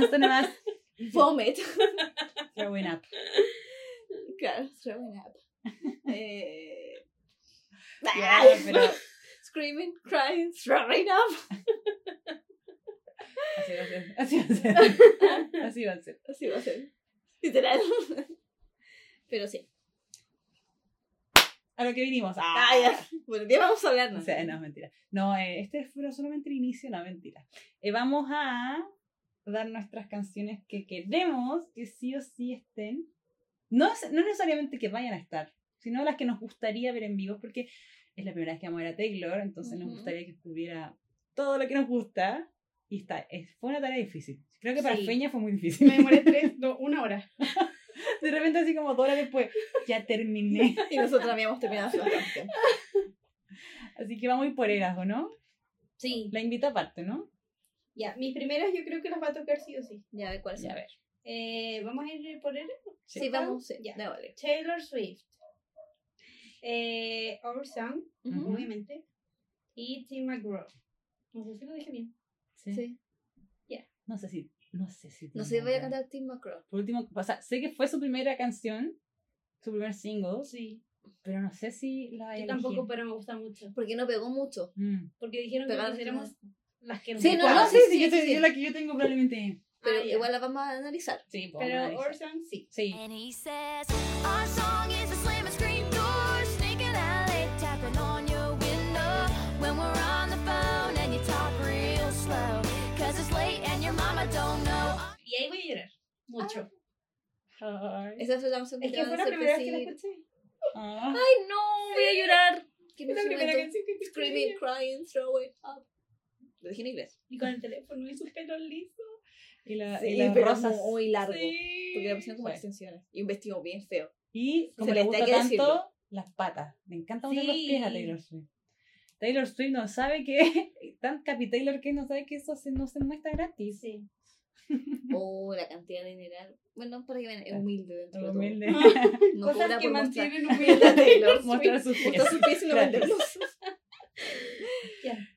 Esto nada más. Vomit. Throwing up. Claro, throwing up. Eh, Ya, ay, pero Screaming, crying, throwing up. así va a ser. Así va a ser. Así va a ser. Así va a ser. Literal. Pero sí. A lo que vinimos. Ah, ya. Bueno, ¿de qué vamos a hablar? O sea, no, mentira. No, eh, este fue solamente el inicio, no, mentira. Eh, vamos a dar nuestras canciones que queremos que sí o sí estén. No, no necesariamente que vayan a estar, sino las que nos gustaría ver en vivo, porque es la primera vez que vamos a ver a Taylor, entonces nos Ujú. gustaría que estuviera todo lo que nos gusta. Y está, es- fue una tarea difícil. Creo que para Sí. Feña fue muy difícil. Me demoré tres, no, una hora. De repente, así como dos horas después, ya terminé. Y nosotros habíamos terminado hace bastante. Así que vamos a ir por eras, ¿o no? Sí. La invita aparte, ¿no? Ya, mis primeras yo creo que las va a tocar sí o sí. Ya, ver cuál. Ya, a ver. Eh, ¿Vamos a ir por él? Sí, vamos. Sí, Ya. vale. Taylor Swift. Eh, Our Song, obviamente. Y Tim McGraw. No sé si lo dije bien. Sí. Sí. No sé si. No sé si. No sé, voy a cantar Tim McGraw. Por último, o sea, sé que fue su primera canción, su primer single, Sí. pero no sé si la Yo tampoco, pero me gusta mucho. Porque no pegó mucho. Mm. Porque dijeron que pusiéramos las que nos Sí, no, no, sí, sí, sí, yo, sí, te- yo la que yo tengo probablemente. Pero Ah, igual la vamos a analizar. Sí, pues, Pero. Song sí. Sí. And he says, Our song is a slam and scream Y ahí voy a llorar. Mucho. Ay. Esa fue la canción que es que fue la primera vez que la escuché. Ah. Ay, no, voy a llorar. Que Es la primera canción que escuché. Screaming, crying, throw it up. Lo dije en inglés. Y con el teléfono y sus pelos lisos. Y, la, Sí, y las rosas. muy largo. Sí. Porque le pusieron como extensiones. Y un vestido bien feo. Y como le gusta tanto, decirlo. las patas. Me encanta los Sí. pies a Taylor Swift. Taylor Swift no sabe que, tan Capi Taylor que no sabe que eso se, no se muestra gratis. Sí. Oh, la cantidad de dinero. Bueno, para que vean, es humilde dentro de todo. Humilde. No Cosas que mantienen humilde a Taylor Mostrar sus pies. Mostrar sus pies y no venderlos.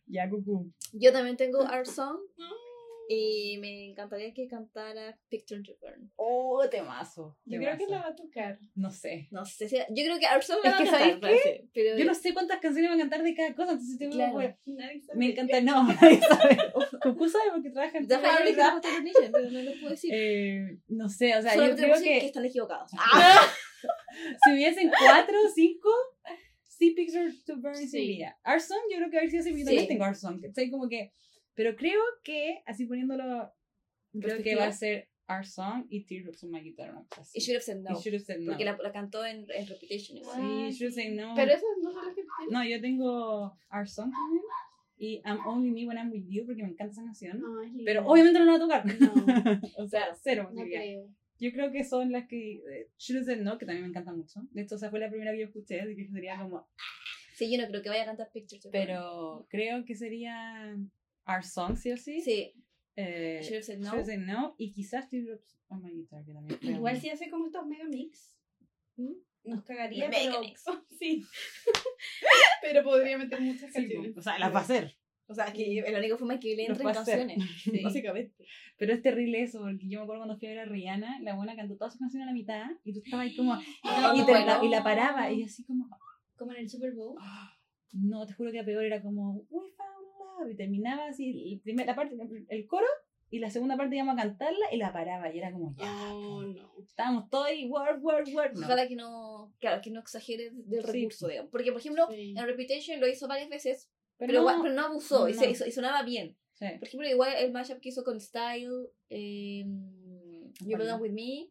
Ya, cucú. Yo también tengo Art Song y me encantaría que cantara Picture to Burn. Oh, temazo. Yo creo que la va a tocar. No sé. No sé si. Yo creo que Es la va que, a cantar, ¿sabes qué? parece, Pero Yo no sé cuántas canciones va a cantar de cada cosa, entonces tengo Claro. Nadie sabe. Me encanta, no, nadie sabe. Cucú sabe porque trabaja en dijo Taylor Nation, pero no lo puedo decir. Eh, no sé, o sea, yo Solamente creo que, que están equivocados. si hubiesen cuatro o cinco, sí Picture to Burn Sí. sería. Our Song, yo creo que a ver si yo también Sí. tengo Our Song, ¿cachai? Como que, pero creo que, así poniéndolo, creo que va a ser Our Song y Teardrops on My Guitar, una cosa así. Y should have said no. Y Should Have Said No. Porque la, la cantó en, en Reputation igual. Sí, Should Have Said No. Pero esas no son las que. No, yo tengo Our Song también. Y I'm Only Me When I'm With You porque me encanta esa canción. No, es Pero obviamente no la va a tocar. No, o sea, cero no creo. Yo creo que son las que. eh, Should Have Said No, que también me encanta mucho. De hecho, esa fue la primera que yo escuché, así que sería como. Sí, yo no creo que vaya a cantar Picture to Burn. Pero creo que sería Our Song, sí o sí. Sí, Eh, should have said no. Should Have Said No. Y quizás Teardrops on My Guitar, que también. Igual si hace como estos mega mix. ¿Mm? Nos cagaría, Mega pero... mix. Sí. pero podría meter muchas Sí, canciones. o sea, las va a hacer. O sea, que el único forma que le Los entre va en a hacer. canciones. Sí. Básicamente. Pero es terrible eso, porque yo me acuerdo cuando fui a ver a Rihanna, la buena cantó toda su canción a la mitad y tú estabas ahí como. No, y, te- bueno. la, y la paraba y así como. Como en el Super Bowl. No, te juro que a peor era como. We found. Y terminaba así, el primer- la parte, el coro y la segunda parte íbamos a cantarla y la paraba y era como ya. No, no. Estábamos todos ahí, word, word, word. No. Ojalá que no, claro, que no exagere del Sí. recurso, digamos. Porque, por ejemplo, Sí. en Reputation lo hizo varias veces, pero, no, igual- pero no abusó y, se- No. y so- y sonaba bien. sí. Por ejemplo, igual el mashup que hizo con Style, eh, You ¿Cuál Belong? With Me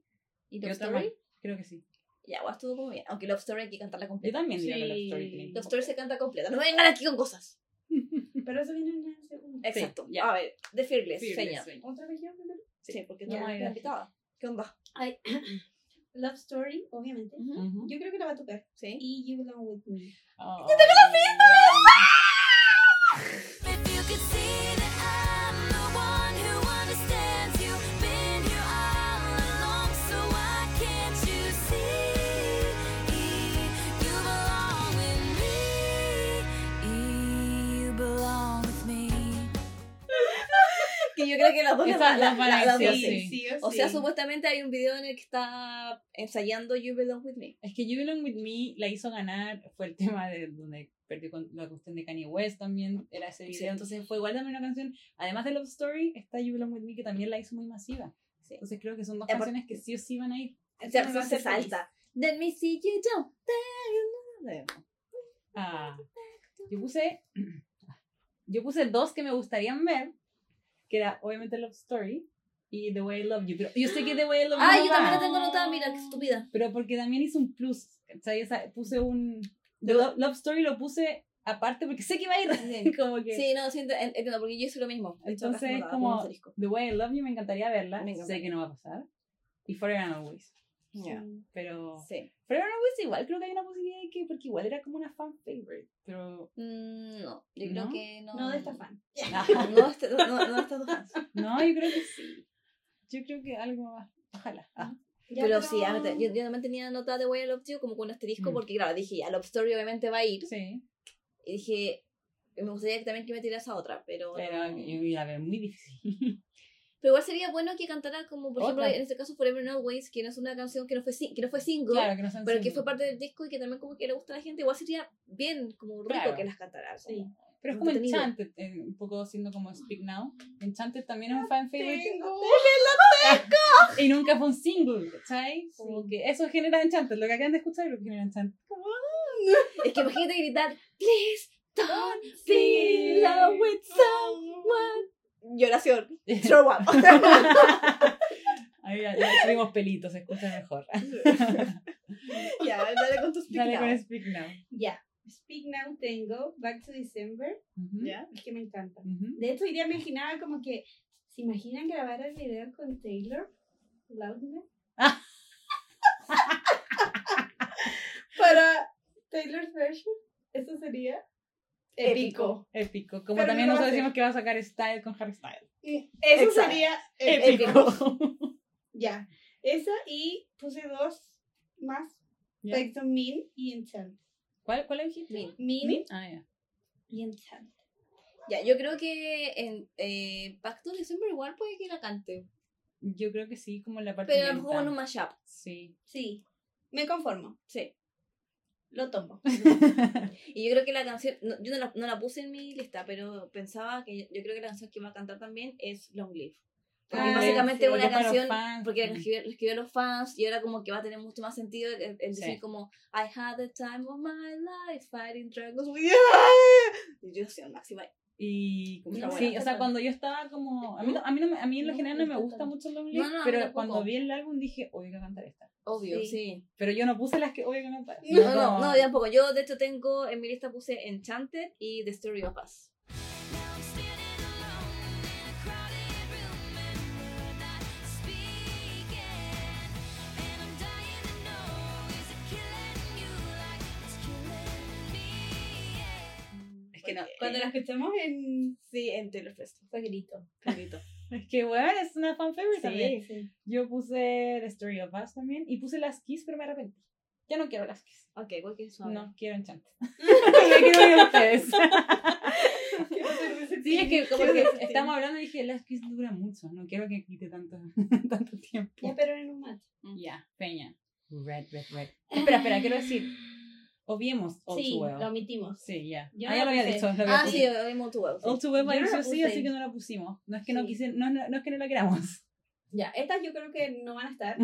y Love Story. más, creo que sí. Ya, igual estuvo como bien. Aunque Love Story hay que cantarla Yo completa. también diría. Love Story Love Story se canta completa. No me vengan aquí con cosas. Pero eso viene en el segundo. Exacto. ya. A ver, The Fearless, Fearless, Feña. sí. ¿Otra vez yo primero? Sí, porque ya. la invitada. ¿Qué onda? Ay, Love Story, obviamente. Yo creo que la va a tocar. Sí. Y You Belong With Me. Oh. You could see Que yo creo que las dos las- van a las- las decir, dos sí. sí. sí O sea, supuestamente hay un video en el que está ensayando You Belong With Me. Es que You Belong With Me la hizo ganar, fue el tema de donde perdió con la cuestión de Kanye West también, era ese video, Sí. entonces fue igual también una canción, además de Love Story, está You Belong With Me que también la hizo muy masiva. Sí. Entonces creo que son dos Aparte- canciones que sí o sí van a ir. O sea, se hacer salta. Let me see you jump. Ah, yo puse, yo puse dos que me gustarían ver, que era obviamente Love Story y The Way I Love You, pero yo sé que The Way I Love You Ah, no yo va, también la tengo anotada, mira, qué estúpida. pero porque también hizo un plus, ¿cachai? Esa- puse un, The Lo- Love Story lo puse aparte porque sé que va a ir, Sí. como que... Sí, no, sí, ent- entiendo, porque yo hice lo mismo. Entonces, como. The Way I Love You me encantaría verla. Me. Sé que no va a pasar. Y Forever and Always. Pero Sí. Forever and Always igual creo que hay una posibilidad de que, porque igual era como una fan favorite. Pero Mm, no, yo ¿No? creo que no. No de esta fan. No, de este- no, no de estas dos fans. no, yo creo que sí. Yo creo que algo más. Ojalá. Ah, Ya, pero sí, yo, yo también tenía anotada de Way I Love You como con un asterisco, Mm. porque claro, dije, ya, Love Story obviamente va a ir. sí. Y dije, me gustaría que también que me tiras a otra, pero. Pero iba a ver muy difícil. Pero igual sería bueno que cantara como, por ejemplo, en este caso Forever and Always, que no es una canción que no fue, que no fue single, claro, que no sean pero que fue parte del disco y que también como que le gusta a la gente. Igual sería bien, como rico Claro. que las cantara. Sí. Pero es como. Enchanted, eh, un poco siendo como Speak Now. Enchanted también es un fan favorite. Tengo. Y nunca fue un single, ¿cachai? Como que eso genera Enchanted. Lo que acaban de escuchar es lo que genera Enchanted. Es que imagínate gritar, please don't be in love with someone. Lloración. Throw up. Ahí ya, ya subimos pelitos, se escucha mejor. ya, dale con tu speak Dale now. con Speak Now. Ya. Speak Now tengo. Back to December. Ujú, ¿Ya? Es que me encanta. ujú. De hecho, hoy día me imaginaba como que. ¿Se imaginan grabar el video con Taylor? Loudness. Ah. Para Taylor's version. Eso sería. Épico. Épico. Como Pero también no nosotros decimos que va a sacar Style con Harry Styles. Eso Exacto. sería Épico. Ya. Esa y puse dos más. Texto Min y Enchant. ¿Cuál, ¿Cuál dijiste? Min. Min ¿Min? Ah, ya. y Enchant. Ya, yo creo que en eh, Pacto de December igual puede que la cante. Yo creo que sí, como en la parte Pero a lo mejor en un mashup. Sí. Sí. Me conformo. Sí. Lo tomo. Y yo creo que la canción, no, yo no la, no la puse en mi lista, pero pensaba que yo, yo creo que la canción que va a cantar también es Long Live. Porque Ah, básicamente sí, es una canción, porque la escribió, escribió los fans y ahora como que va a tener mucho más sentido el, el Sí. decir como I had the time of my life fighting dragons with Y yo soy máxima. Y sí, buena, o sea, cuando yo estaba como. A mí, no- a mí, no me- a mí en lo No, general no me gusta mucho a mí pero cuando vi el álbum dije, obvio que cantar esta. Obvio, Sí. sí. Pero yo no puse las que obvio que cantar. No, no, no, tampoco. Yo de hecho tengo, en mi lista puse Enchanted y The Story of Us. Que no. Cuando la escuchamos en. Sí, en Taylor Swift. Fue grito. Favorito. Es que, bueno, es una fan favorite también. Sí. Yo puse The Story of Us también y puse las Kiss, pero me arrepentí. Ya no quiero las Kiss. Ok, ¿cuál quieres suave? No, quiero Enchant. me quiero ir a ustedes. Sí, es que como que estamos hablando y dije, las Kiss duran mucho. No quiero que quite tanto, tanto tiempo. Ya, pero en un match. Ya, Peña. Red, red, red. Espera, espera, quiero decir. Obviemos All Sí, Too Well. lo omitimos. Sí, ya. Ah, no ya lo había dicho. Lo había Ah, sí, All Too Well. sí. All Too Well no apareció sí, así que no la pusimos. No es que no Sí. quise, no, no, no es que no la queramos. Ya, estas yo creo que no van a estar,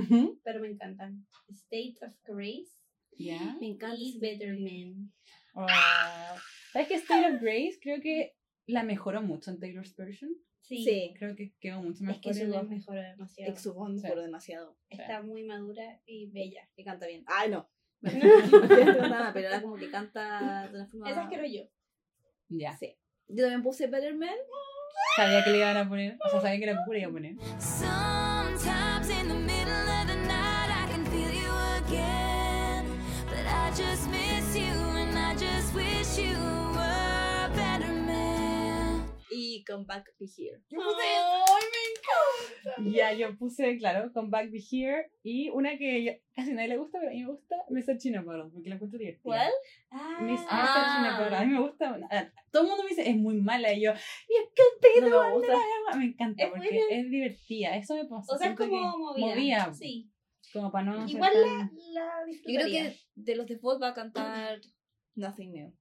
pero me encantan. State of Grace Ya. Me encanta. y Better Man. Ah, ¿Sabes que State of Grace creo que la mejoró mucho en Taylor's version? Sí. Sí. Creo que quedó mucho Es mejor. que su voz mejora demasiado. Exubón Sí. por demasiado. Está muy madura y bella. Que canta bien. Ay, no. Pero era como que canta de una forma. Esas quiero yo. Ya. Sí. Yo también puse Better Man. Sabía que le iban a poner. O sea, sabía que la le iba a poner. Sometimes in the middle of the night I can feel you again. But I just miss you and I just wish you were a better man. Y Come Back Be Here. ¡Ay, me Ya, yo puse, claro, Come Back Be Here. Y una que yo- casi nadie le gusta, pero a mí me gusta, Mr. Chinaparo, porque la encuentro divertida. ¿Cuál? Ah, Miss Mr. Ah. Chinaparo. A mí me gusta. ah, Todo el mundo me dice, es muy mala. Y yo, be No the me gusta. that I am". Me encanta Es porque es divertida. Eso me pasa. o sea, es como movida. movía, Sí. Como para no. Igual la, tan- la Yo creo que de los default va a cantar Nothing New.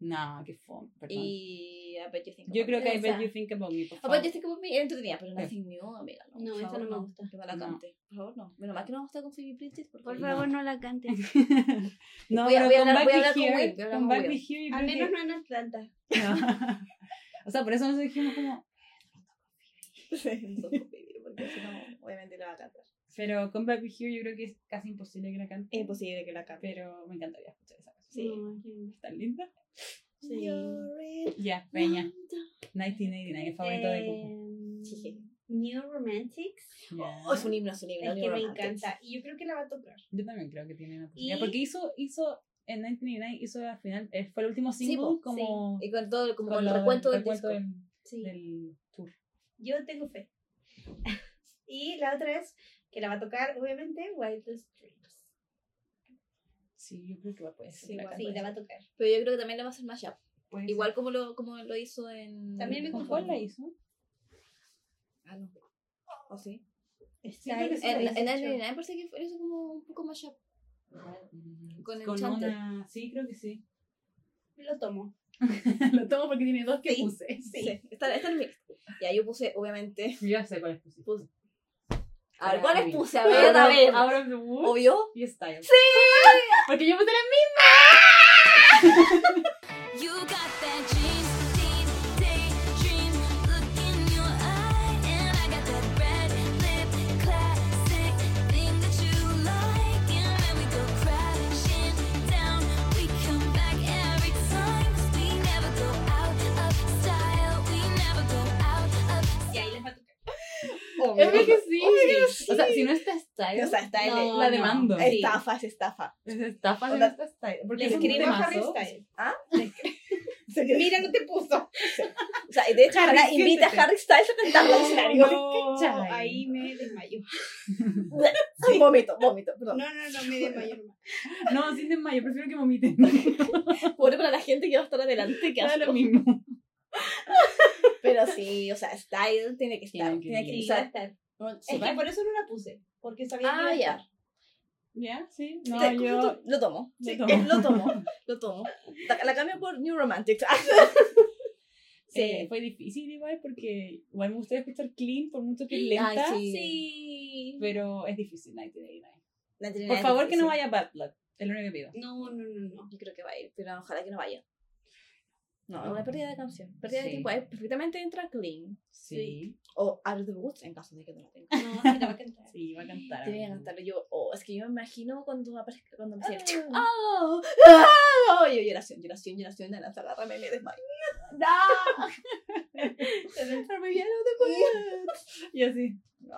No, qué fome. Perdón. Y I Bet You Think Yo About creo Me. que I Bet You Think About Me, por I favor. Bet You Think About Me era entretenida, pero. Nothing New, amiga. No, No, favor, no me gusta. Que no la No. cante. Por favor, no. Menos mal que no está con Phoebe Bridges. Por No. favor, no la cantes. no, Voy a- pero voy a Come hablar- Back voy a hablar con Here, Will, con yo Al creo menos no en Atlanta. No. o sea, por eso nos dijimos como. No con porque si no, obviamente la va a cantar. Pero Come Back Be Here yo creo que es casi imposible que la cante. Es imposible que la cante. Pero me encantaría escuchar esa canción. Sí. No, yo- ¿Es tan linda? Sí. Ya, Peña. 1989, el favorito de. Em, Sí. New Romantics. Ya. Oh, es un himno, es un himno. Es que New me Romantics. encanta. Y yo creo que la va a tocar. Yo también creo que tiene una posibilidad. Y- Porque hizo, hizo en 1989, hizo al final, eh, fue el último Sí, single po, como. Y con todo, como con el recuento del recuento disco. del, Sí. del tour. Yo tengo fe. y la otra es que la va a tocar, obviamente, Wildest Dreams. Sí, yo creo que va a poder Sí, ser. la igual. Sí, la va a tocar. Pero yo creo que también le va a hacer. Puede ser. Igual como lo, como lo hizo en. También me ¿Con conformo. cuál la hizo? Ah, no. ¿O sí? sí. En, en. 99 parece que fue eso como un poco mashup. Mm, Con Con Enchanted. una. Sí, creo que sí. Lo tomo. Lo tomo porque tiene dos que Sí. puse. Sí. Está, está en mi. Ya, yo puse, obviamente. Yo ya sé cuáles puse. Puse- A ver, ¿cuáles mí. puse? A ver, a ver. Out of the Woods ¿Obvio? y Style. ¡Sí! Porque yo puse la You got that Es que sí. Obvio, O sea, si no está Style, O sea, está en No, la no. demando. Sí. Estafa, es estafa. es estafa si no está Style. Porque Le escribo a Harry. Styles. ¿Ah? Mira, no te puso. O sea, y de hecho, Harry, ojalá invite a. Harry Styles a cantar al escenario. No, ahí me desmayo. Vómito, vómito, No, perdón. no, no, me desmayo nomás. No, sin desmayo, prefiero que vomiten. Pobre para la gente que va a estar adelante, que Da lo mismo. Pero sí, o sea, Style tiene que estar. Tiene que Tiene que, estar. no, Es que por eso no la puse. Porque sabía que Ah, iba a ya. estar. ¿Ya? Sí. No, Te- yo... lo, tomo. Sí, tomo. eh, lo tomo. Lo tomo. La, la cambio por New Romantics. sí. Eh, fue difícil igual porque igual me gustaría escuchar Clean por mucho que es lenta, Ay, sí. Sí. pero es difícil 1989. La Trinidad Por es favor que no vaya Bad Blood, es lo único que pido. No, no, no, no. Yo creo que va a ir, pero ojalá que no vaya. No, es una pérdida de canción. Pérdida de Sí. tiempo. Ahí perfectamente entra Clean. Sí, O Out of the Woods en caso de que no la tenga. No, sí la va a cantar. sí, va a cantar. Voy a cantarlo yo. Oh, es que yo me imagino cuando aparezca, cuando me Ah. decía, ¡Oh! ¡Oh! Yo, lloración, lloración, lloración, de lanza, agárrame y me desmayo. ¡No! Entrarme bien out of the woods. Y así. No.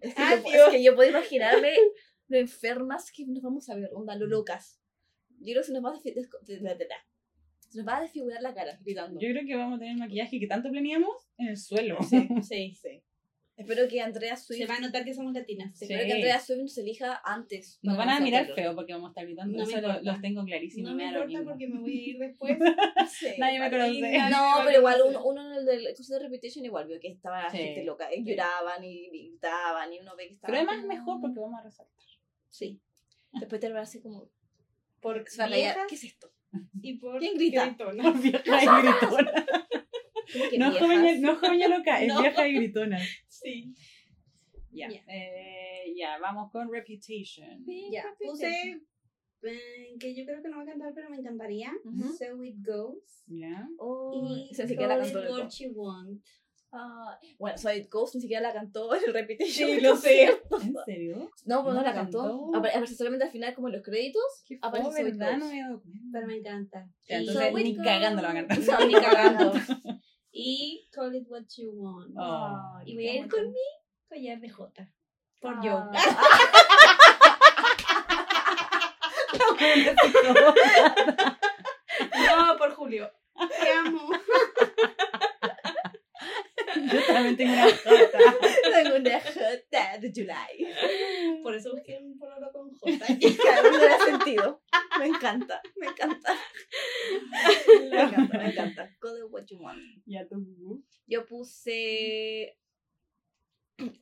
Es que, Ah, yo, Dios. es que yo puedo imaginarme lo enfermas que nos vamos a ver, onda, lo locas. Yo creo que se nos va a, se nos va a desfigurar la cara gritando. Yo creo que vamos a tener el maquillaje que tanto planeamos en el suelo. Sí, sí, sí. Espero que Andrea Swift, Se va a notar que somos latinas. Sí. espero que Andrea Swift nos elija antes. Nos van a mirar feo porque vamos a estar gritando. No me Eso lo- importa. los tengo clarísimo. No me me lo importa porque me voy a ir después. Sí. Nadie me conoce. Nadie No, me pero igual uno, uno en el del curso de Reputation igual vio que estaba la Sí. gente loca. Y lloraban y gritaban y uno ve que estaba. Pero además es como- mejor porque vamos a resaltar. Sí. Después te va así como. Por Se va a callar. viejas ¿Qué es esto? Y por ¿Quién grita? gritonas. Vieja y gritona. ¿Cómo que No es viejas? joven, no es joven y loca, es No. vieja y gritona. Sí. Ya, Ya. eh, ya, vamos con Reputation. Ya, puse eh, que yo creo que no va a cantar, pero me encantaría. Ujú. So It Goes. Ya. Oh, Y la cantó el What. You Want. Ah, bueno, So It Goes ni siquiera la cantó en el Reputation. Sí, lo sé. ¿En serio? No, pues no, ¿No la cantó. cantó? Apare- Aparece solamente al final, como en los créditos. ¿Qué Aparece fue, verdad? Goes. No me he dado cuenta. Pero me encanta. Entonces ni cagando la van a cantar. No, ni cagando. Y Call It What You Want. Oh, y voy a ir con mi collar de Jota. Por Ah. yo. No, por Julio. Te amo. Yo también tengo una jota. Tengo una jota de July. Por eso busqué un pololo con J. Cada uno le da sentido. Me encanta, me encanta. Me encanta, me encanta. Call it what you want. Ya tú. Yo puse.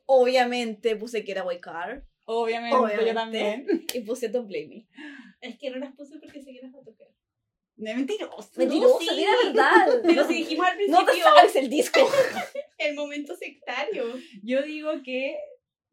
Obviamente puse que era Way Car. Obviamente, Obviamente. yo también. Y puse Don't Blame Me. Es que no las puse porque sé que las va a tocar. De mentiroso. Mentirosa, sí. la verdad. Pero si dijimos al No principio te sabes el disco. el momento sectario. Yo digo que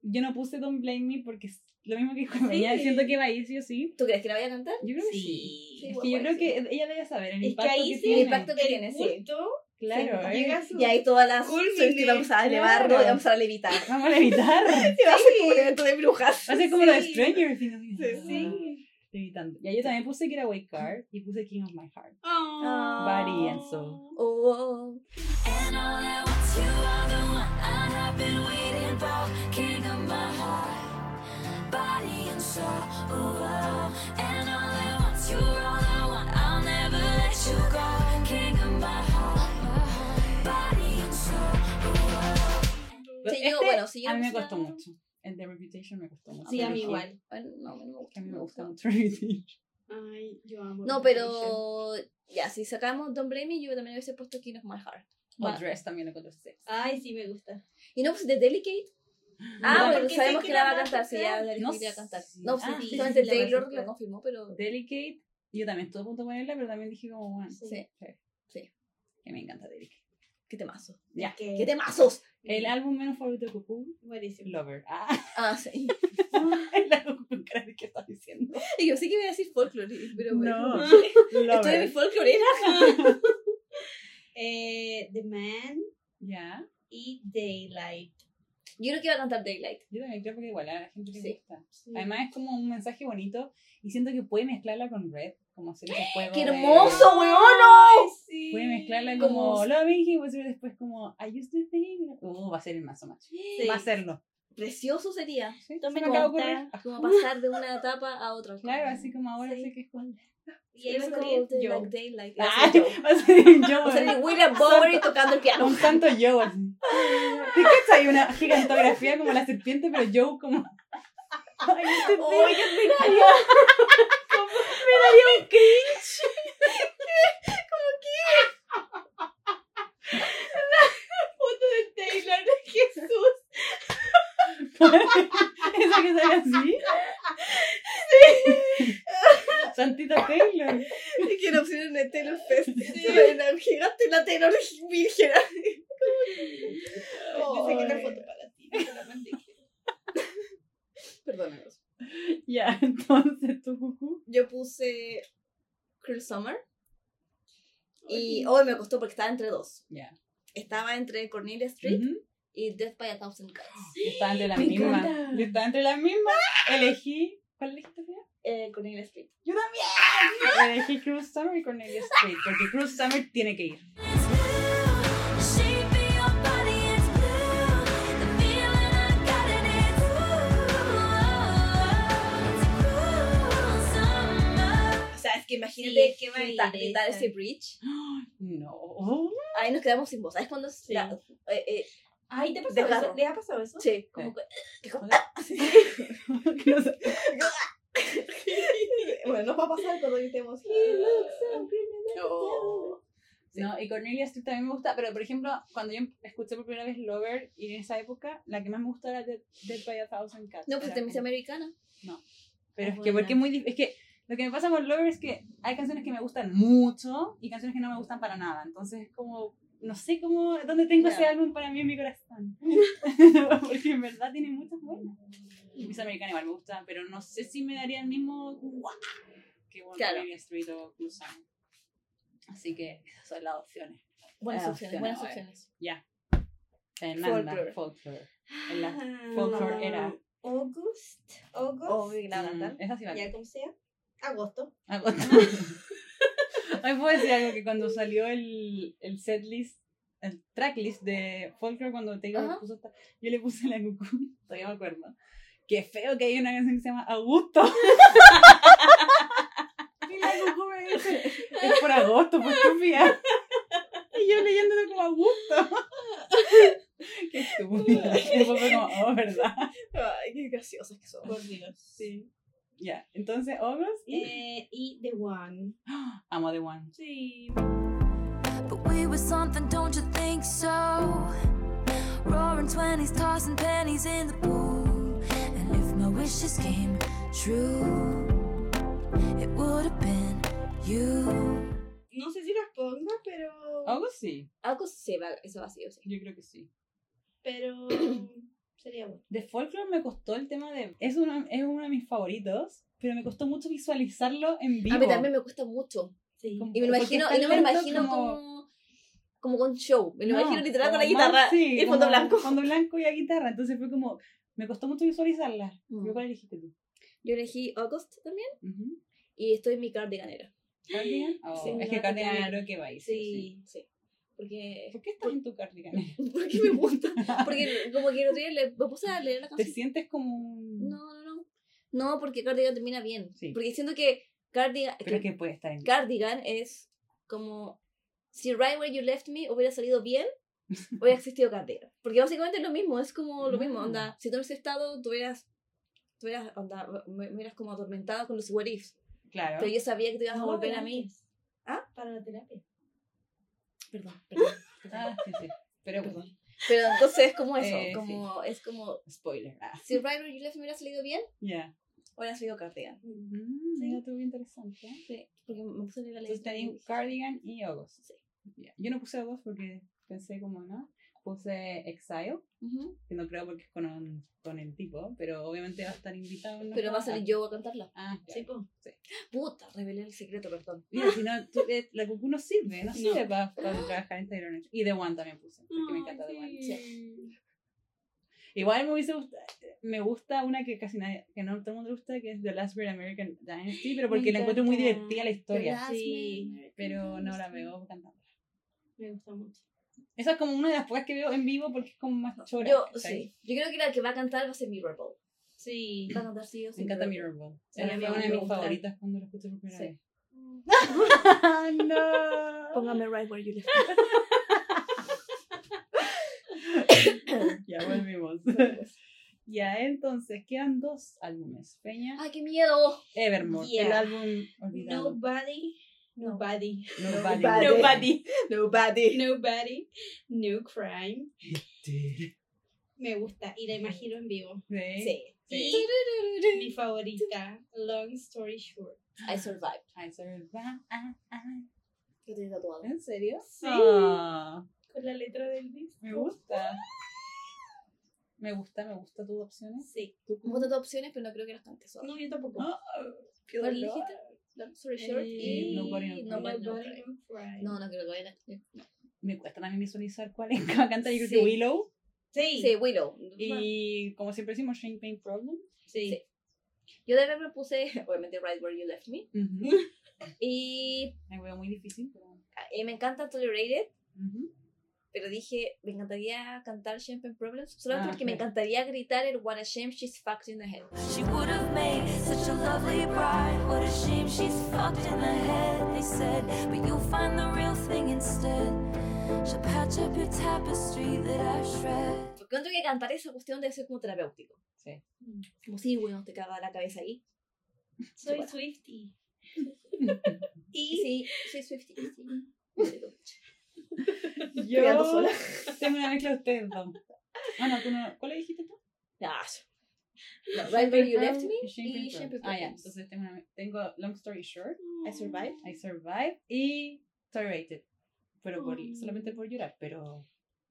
yo no puse Don't Blame Me porque es lo mismo que con Sí. ella. Siento que va a ir sí o sí. ¿Tú crees que la vaya a cantar? Yo creo que Sí. sí. Sí, es que yo creo que ella debe saber el Es que impacto ahí que sí, tiene. el impacto que El tiene, sí. gusto Claro, ¿eh? llega su... Y ahí todas las. Swifties vamos a elevarlo Claro. y vamos a levitar. Vamos a evitar. Y va a ser como un evento de brujas. Va a ser como lo de. Stranger Things. Sí, sí. Evitando. Ya yo también puse que era White Card y puse King of My Heart. Oh. Body and soul. Oh, And all at once, you are the one I have been waiting for. King of my heart, body and soul. Ooh. And all at once, you're all I want. I'll never let you go. King of my heart, body and soul. Ooh. Sí, yo, Este, bueno, si yo a mí me costó mucho. El de Reputation me costó mucho. Sí, a mí igual. No, no. Que a mí me no gusta mucho Reputation. Ay, yo amo. No, pero ya, si sacamos Don't Blame Me, yo también hubiese puesto King of My Heart. O. Dress también lo conocí. Ay, sí me gusta. Y no, pues The Delicate. Ah, bueno, porque sabemos sé que que la la va a cantar, sí, ya la No a cantar. sé. No, Ah, sí, sí, solamente la Taylor lo confirmó, pero Delicate, yo también estuve a punto de ponerla, pero también dije como, bueno, sí, sí. que me encanta Delicate. Qué temazo. Ya. Que- ¡Qué temazos! El álbum menos favorito de Cuckoo, Buenísimo. Lover. Ah, Ah, sí. el álbum con cara de qué estás diciendo. Y yo sí que voy a decir folklore, pero bueno. No. Estoy en mi Lover. Eh, The Man Ya. y Daylight. Yo creo que iba a cantar Daylight. Yo también creo porque igual a la gente le Sí. gusta. Además es como un mensaje bonito y siento que puede mezclarla con Red, como hacer ese juego. ¡Qué de- hermoso, weón! Ay, sí. Puede mezclarla Como- como Loving Him, y después como I used to think. Uh, va a ser el mazo macho. Sí. Va a serlo. Precioso sería. Sí, Tomen se me ocurrir. Como pasar de una etapa a otra. Claro, así como ahora Sí. sé que es con Y ahí va a It's salir yo. like daylight. Ah, Yo. va a ser yo. Va a salir William Bowery tocando el piano. Un santo Joe así. ¿Te cachai? Hay una gigantografía como la serpiente, pero Joe como. Ay, no entendí. ¡Oye, qué ordinario! me daría un cringe. Foto de Taylor, Jesús. Que así. Santita Taylor. Y que la opción en el Taylor Fest. Una gigante la Taylor virgen. Yo saqué la foto para ti. Perdónanos. Ya, entonces tu cucú. Yo puse Cruel Summer. Y hoy me costó porque estaba entre dos. Ya. Estaba entre Cornelia Street. Y Death by a Thousand Cuts. Yo Estaba entre las mismas. Yo Estaba entre las mismas. Elegí. ¿Cuál elegiste, Fia? Eh, Cornelia Street. Yo también. Elegí Cruise Summer y Cornelia Street. Porque Cruise Summer tiene que ir. O sea, es que imagínate Sí, que va a gritar, ese bridge. No. Ahí nos quedamos sin voz. ¿Sabes cuando Sí. la- eh, eh, Ay, ¿te ha pasado pasado eso? ¿Le ha pasado eso? Sí, como que. que como- No bueno, nos va a pasar cuando gritemos. No. No, y Cornelia Street también me gusta, pero por ejemplo, cuando yo escuché por primera vez Lover y en esa época, la que más me gustó era Dead, Dead by a Thousand Cats. No, pues Era te me hice como- americana. Pero es que porque es muy es que lo que me pasa con Lover es que hay canciones que me gustan mucho y canciones que no me gustan para nada. Entonces es como no sé cómo dónde tengo ese álbum para mí en mi corazón. porque en verdad tiene muchas buenas. Miss Americana igual me gusta, pero no sé si me daría el mismo ¡guau! que bueno, Claro. Street o Summer. Así que esas son las opciones. Buenas Ah, opciones, opciones, buenas opciones. Ya. Fernanda, Folklore. folklore. En la folklore era. August. August. Oh, la Mm, esa sí vale. Ya, como sea. Agosto. Agosto. Hoy puedo decir algo que cuando salió el, el setlist, el tracklist de Folklore, cuando Taylor Ajá. puso esta, yo le puse la cucú, todavía me acuerdo. Qué feo que hay una canción que se llama Augusto. y la cucú me dice, es por agosto, pues estúpida. y yo leyéndolo como Augusto. Qué estúpida. Y después fue como, oh, ¿verdad? Ay, qué graciosas que son. Por Dios. Sí. Ya, entonces, August y... Eh, y The One. Amo The One. Sí. But we were something, don't you think so? Roaring twenties, tossing pennies in the pool. And if my wishes came true, it would have been you. No sé si las ponga, pero. August sí, Algo se va, eso va sí o sí. yo creo que sí. Pero. sería bueno. De Folklore me costó el tema de... Es uno, es uno de mis favoritos, pero me costó mucho visualizarlo en vivo. A mí también me cuesta mucho. Sí. Como- Y me lo imagino, y no me lo imagino como- como, como con show. Me lo No, imagino literal con la guitarra más, sí, y el fondo blanco. Fondo blanco y la guitarra, entonces fue como... Me costó mucho visualizarla. Mm. ¿Pero ¿Cuál elegiste tú? Yo elegí August también Ujú. y estoy en mi cardiganera. ¿Cardigan? Oh, Sí, es que Cardigan yo creo que va. Sí. Sí. Porque, ¿Por qué estás en tu Cardigan? porque me gusta. Porque como que otro día le, me puse a leer la ¿Te canción. sientes como un...? No, no, no. No, porque Cardigan termina bien. Sí. Porque siento que Cardigan, Pero que que puede estar en... Cardigan es como si Right Where You Left Me hubiera salido bien, hubiera existido Cardigan. Porque básicamente es lo mismo, es como lo mismo. Onda, si tú en ese estado, tú hubieras, tú hubieras, onda, me, me hubieras como atormentada con los what ifs. Claro. Pero yo sabía que te ibas a No, volver a mí. ¿Ah? Para la terapia. Perdón, perdón. Ah, sí, sí. Pero... Perdón. Pero entonces es como eso, Eh, como, es como, Spoiler. Ah. si You Left Me hubiera salido bien, Ya. hubiera salido Cardigan. Mm, mira, tú interesante. Sí, porque me puse a leer la Entonces letra. y tenía Cardigan y August. Sí. Ya. Yo no puse August porque pensé como, ¿no? Puse Exile, que no creo porque es con, con el tipo, pero obviamente va a estar invitado. Pero va a salir yo a cantarla. Ah, Sí, claro. po. Puta, revelé el secreto, perdón. Mira, si no, tú- eh, la cucú no sirve, no sirve para, trabajar en Taylor Swift. Y The One también puse, porque me encanta The One. Sí. Igual me hubiese gustado, me gusta una que casi nadie, que no todo el mundo le gusta, que es The Last Great American Dynasty, pero porque la encuentro muy divertida la historia. Sí. Pero no la veo cantando. Me gusta mucho. Esa es como una de las pocas que veo en vivo porque es como más chora. Yo, sí. Yo creo que la que va a cantar va a ser Mirrorball. Sí. Va a cantar sí o sí. Me encanta Mirrorball. Sí, fue una de mis favoritas cuando la escuché por primera Sí. vez. no. Póngame right where you left ya volvimos. ya, entonces quedan dos álbumes. Peña, ¡Ay, qué miedo! Evermore, Yeah. el álbum olvidado. Nobody. Nobody. Nobody. Nobody. Nobody. Nobody. No crime. Me gusta y la imagino en vivo. Sí. Sí. Mi favorita, Long Story Short. I survived. I survived. Lo tienes tatuado. ¿En serio? Sí. Ah, Con la letra del disco. me gusta. Me gusta, me gusta tus opciones. Sí. ¿Tú Me gustan tus opciones, pero no creo que las cantes todas. No, yo tampoco. Ah, qué ¿Cuál dijiste? Long story short Eh, y Nobody No Nobody No Nobody Cry. No. No, no creo que vayan a... Me cuesta también visualizar cuál es cada canta. Yo creo Sí. que Willow. Sí. Sí, Willow. Y como siempre decimos, Shame Pain Problem. Sí. Sí. Yo de verdad me puse, obviamente, Right Where You Left Me. Ujú. Y Me veo muy difícil, pero. eh, me encanta Tolerated, Ujú. pero dije, me encantaría cantar Champagne Problems, solamente Ah, porque me claro. encantaría gritar el What a shame she's fucked in the head. She would have made such a lovely bride. What a shame she's fucked in the head, they said. But you'll find the real thing instead. She'll patch up your tapestry that I shred. Porque encuentro que cantar esa cuestión debe ser como terapéutico. Sí. Como sí, bueno, te caga la cabeza ahí. Soy. Swifty. Y sí, soy Swiftie. Sí. Yo sola. tengo una mezcla de ustedes dos. Ah, no, tú no. ¿Cuál le dijiste tú? Ah, no, right Where You Left Me y Problem. Ah, ya. Problems. Entonces tengo, una, tengo Long Story Short, I Survived. I Survived y Tolerated. Pero por, Mm. solamente por llorar, pero. no,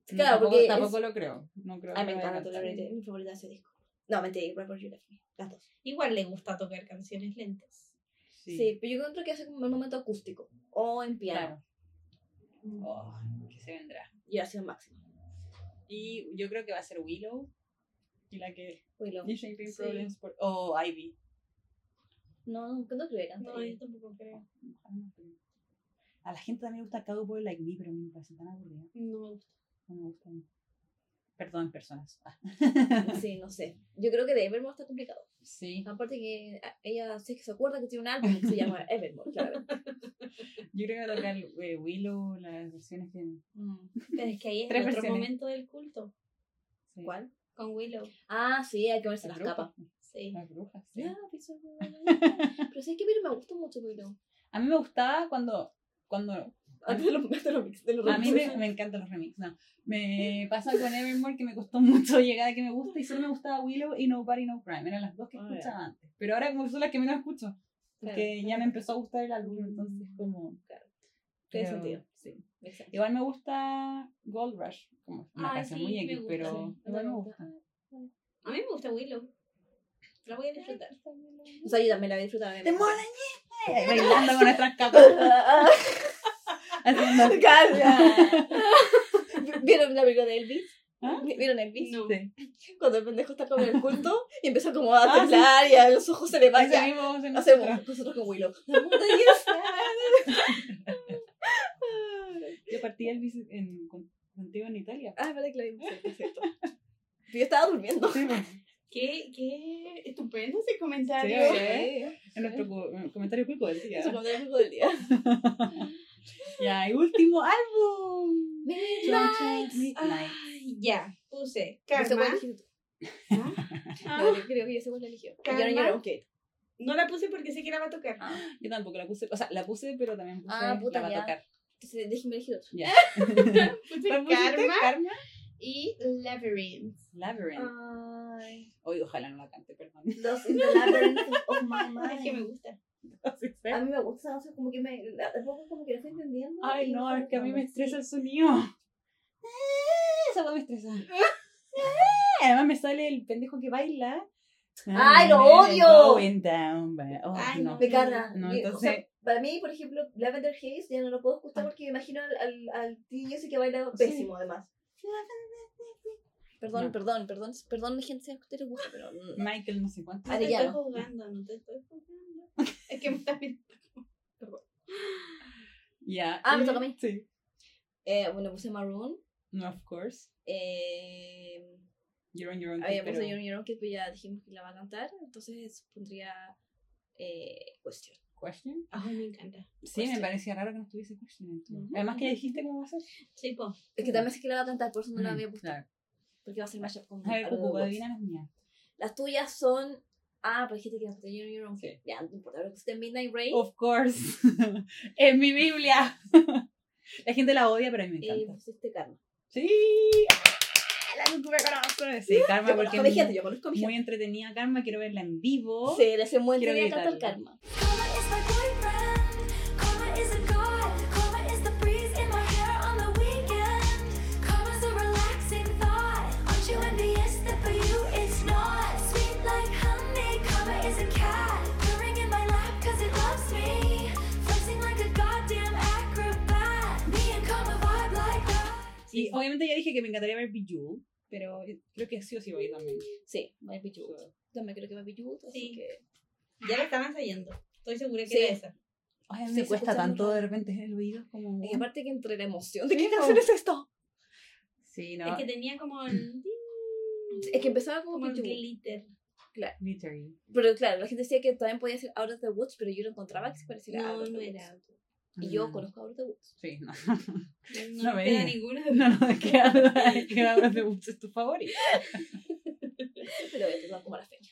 Claro, tampoco, porque tampoco es- lo creo. No creo Ay, que me encanta. Tolerated, mi favorita ese disco. No, mentira, Right Where You Left Me. Las dos. igual le gusta tocar canciones lentas. Sí, pero yo encuentro que hace como un momento acústico o en piano. Claro. Oh, que se vendrá. Y ha sido máximo. Y yo creo que va a ser Willow. La que. Willow. Sí. Problems. por- o Ivy. No, no, no creo que cante. No, yo tampoco creo. A la gente también le gusta Cowboy Like Me, pero a mí me parece tan aburrida. No me gusta. No me gusta. a mí. Perdón, personas. Ah, Sí, no sé. Yo creo que de Evermore está complicado. sí. Aparte que ah, ella sí que se acuerda que tiene un álbum que se llama Evermore, claro. Yo creo que va a tocar eh, Willow, las versiones que. Pero es que ahí es Tres versiones. momento del culto. sí. ¿Cuál? Con Willow. Ah, sí, hay que verse las brujas. capas. Sí. Las brujas, sí. Pues, Pero sí que pero me gusta mucho Willow. A mí me gustaba cuando. cuando Antes de los, antes de los mix, de los a mí me, me encantan los remixes. No. Me pasa con Evermore que me costó mucho llegar a que me gusta y solo me gustaba Willow y Nobody No Crime. Eran las dos que Ah, escuchaba antes. Pero ahora como son las que menos escucho. Porque Claro. ya me empezó a gustar el álbum, entonces como... Tiene pero, sentido. Sí. Exacto. Igual me gusta Gold Rush, como una canción sí, muy X, pero sí. igual me gusta. A mí me gusta Willow. La voy a disfrutar. O sea, yo también la voy a disfrutar. ¡Te mola! Bailando con nuestras capas. Haciendo... ¿Vieron la película de Elvis? ¿Ah? ¿Vieron Elvis? No. Sí. Cuando el pendejo está como en el culto y empieza como a temblar y a los ojos se le hacer Hacemos nosotros con Willow. Partí el bici en, con- contigo en Italia. Ah, vale, que la vimos. sí, perfecto. Yo estaba durmiendo. Sí. Qué, qué estupendo ese Sí, comentario. ¿eh? En nuestro co- comentario cuico del día. Como el juego del día. Ya, y último álbum. Midnight. Midnight. Ay, ya, puse Karma. tú. ¿Ah? No, yo creo que yo sé cuál eligió. Yo no ok. No la puse porque sé que la va a tocar. Yo tampoco la puse, o sea, la puse, pero también puse Ah, puta, la va ya. a tocar. Entonces déjeme elegir otro. Ya. Puse ¿Cuál pusiste? Karma Karma. y Labyrinth. Labyrinth. Ay. Hoy ojalá no la cante, perdón. Los in the labyrinth of my mind. Es que me gusta. A mí me gusta, no sé, como que me. De poco como que lo estoy entendiendo. Ay, no, fue es que a mí me estresa el sonido. Esa cosa me estresa. Además me sale el pendejo que baila. ¡Ay, lo odio! Going down, ba- oh, Ay, no. Me carga. No, Y, o entonces- sea, para mí, por ejemplo, Lavender Haze ya no lo puedo escuchar Ah. porque me imagino al, al, al niño ese que baila Sí. pésimo, además. Perdón, No. perdón, perdón, perdón, gente, ustedes les gusta, pero. Michael, no sé cuánto. No te Arellano. estoy jugando, no te estoy jugando. Es que me estás viendo. Ya. Ah, me y- toca a mí. Sí. Eh, bueno, puse Maroon. No, of course. Eh, You're on your own. había kid, puesto pero- Your Your Own pero ya dijimos que la va a cantar. Entonces pondría. Eh, cuestión. Question. Ay, me encanta. Sí, me Question. parecía raro que no estuviese Question. en tu- Ujú. Además que dijiste cómo va a ser. Sí, po. Es que también sé que la va a cantar, por eso no la Mm, había puesto. claro. Porque va a ser mashup con A ver, Cucu, adivina las mías. Las tuyas son. Ah, pero dijiste que las tuyas Your Own Sí. Ya, no importa. Ahora pusiste Midnight Rain. Of course. es mi Biblia. La gente la odia, pero a mí me y encanta. pusiste Karma. Sí. La Cucu me conoce. Sí, Karma, Yo porque conozco es gente, muy, yo conozco a mi gente. muy entretenida Karma. Quiero verla en vivo. Sí, le hace muy Quiero entretenida cantar. Karma. Y obviamente ya dije que me encantaría ver Bejeweled, pero creo que sí o sí voy también. Sí, Might Be You. También creo que Might Be You. Así Sí. que. Ya la estaban ensayando. Estoy segura que Sí. era esa. Ay, a mí Se cuesta tanto de repente el oído como... Y aparte que entre la emoción de Sí, qué canción es esto. Sí, no. Es que tenía como el, Es que empezaba como como el glitter. Glittery. Pero claro, la gente decía que también podía ser Out of the Woods, pero yo no encontraba que se pareciera a No, Out of the no Woods. era. Y yo Mm. conozco Out of the Woods. Sí, no. No, No me queda ninguna. No, no, es que ahora de Woods es tu favorito. La voy a tatuar como la feña.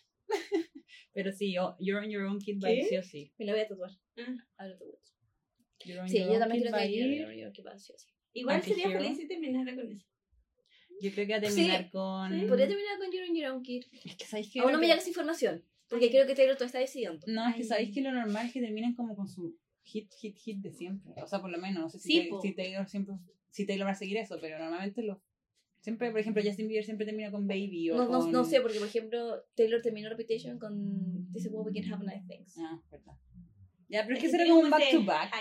Pero sí, You're on Your Own Kid by sí o sí. Me la voy a tatuar. Ah. Out of the Woods. You're on Sí, Your yo Own también Kid creo que va a yo, ir- yo, yo, que va sí o sí. Igual sería feliz si terminara con eso. Yo creo que va a terminar con... Podría terminar con You're on Your Own Kid. Es que sabéis que... Aún no me llega esa información. Porque creo que Taylor todavía está decidiendo. No, es que sabéis que lo normal es que terminen como con su hit, hit, hit de siempre. O sea, por lo menos, no sé si, Sí, po. si Taylor siempre... Si Taylor va a seguir eso, pero normalmente lo... Siempre, por ejemplo, Justin Bieber siempre termina con Baby o No, no, con... no sé, porque por ejemplo, Taylor terminó Reputation con This is what we can have nice things. Ah, verdad. Ya, pero es que Es será tiene como un back to back.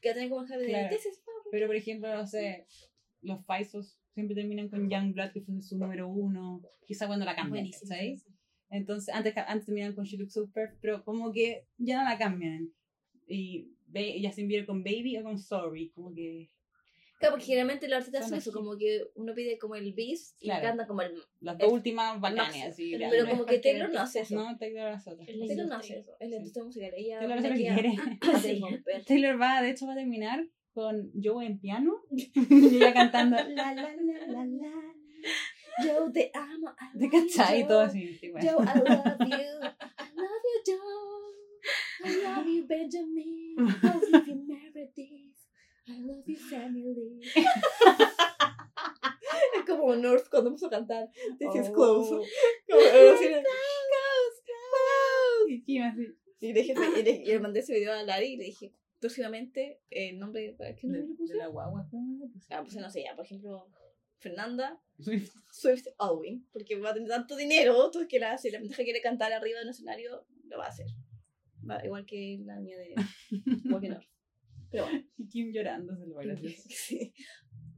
Que tener como Javi de Claro. This is Pero por ejemplo, no sé, los Faisos siempre terminan con Youngblood, que fue su número uno. Quizá cuando la cambian. ¿sabes? Entonces, antes, antes terminaban con She Looks So Perfect, pero como que ya no la cambian. Y se envió con Baby o con Sorry, como que Claro, porque generalmente los artistas hacen eso, como que uno pide como el bis y Claro. canta como el. las El- dos últimas máximo. así, Pero como que Taylor no hace eso. No, Taylor las otras. Es la Taylor no hace eso, es la industria musical. Ella Taylor hace lo que tía- quiere. hace Sí. Taylor va, de hecho, va a terminar con Joe en piano y ella cantando la la la la la. Yo te amo. I ¿Te love you, cachai? Y todo Joe. así. Joe, I love you. I love you, Joe. I love you, Benjamin. I love you, Meredith. I love you, family. es como North cuando empezó a cantar. This is close. Oh. Como, así, close, close. Y Kim así. Y le, dije, y, le, y le mandé ese video a Lari y le dije, próximamente, el nombre, ¿qué nombre le puse? de la guagua. Ah, pues no sé, ya, por ejemplo, Fernanda Swift. Swift Alwyn, porque va a tener tanto dinero, entonces que la, si la pendeja quiere cantar arriba de un escenario, lo va a hacer. Va, igual que la niña de Walking North. Pero bueno. Y Kim llorando, se lo va. Sí.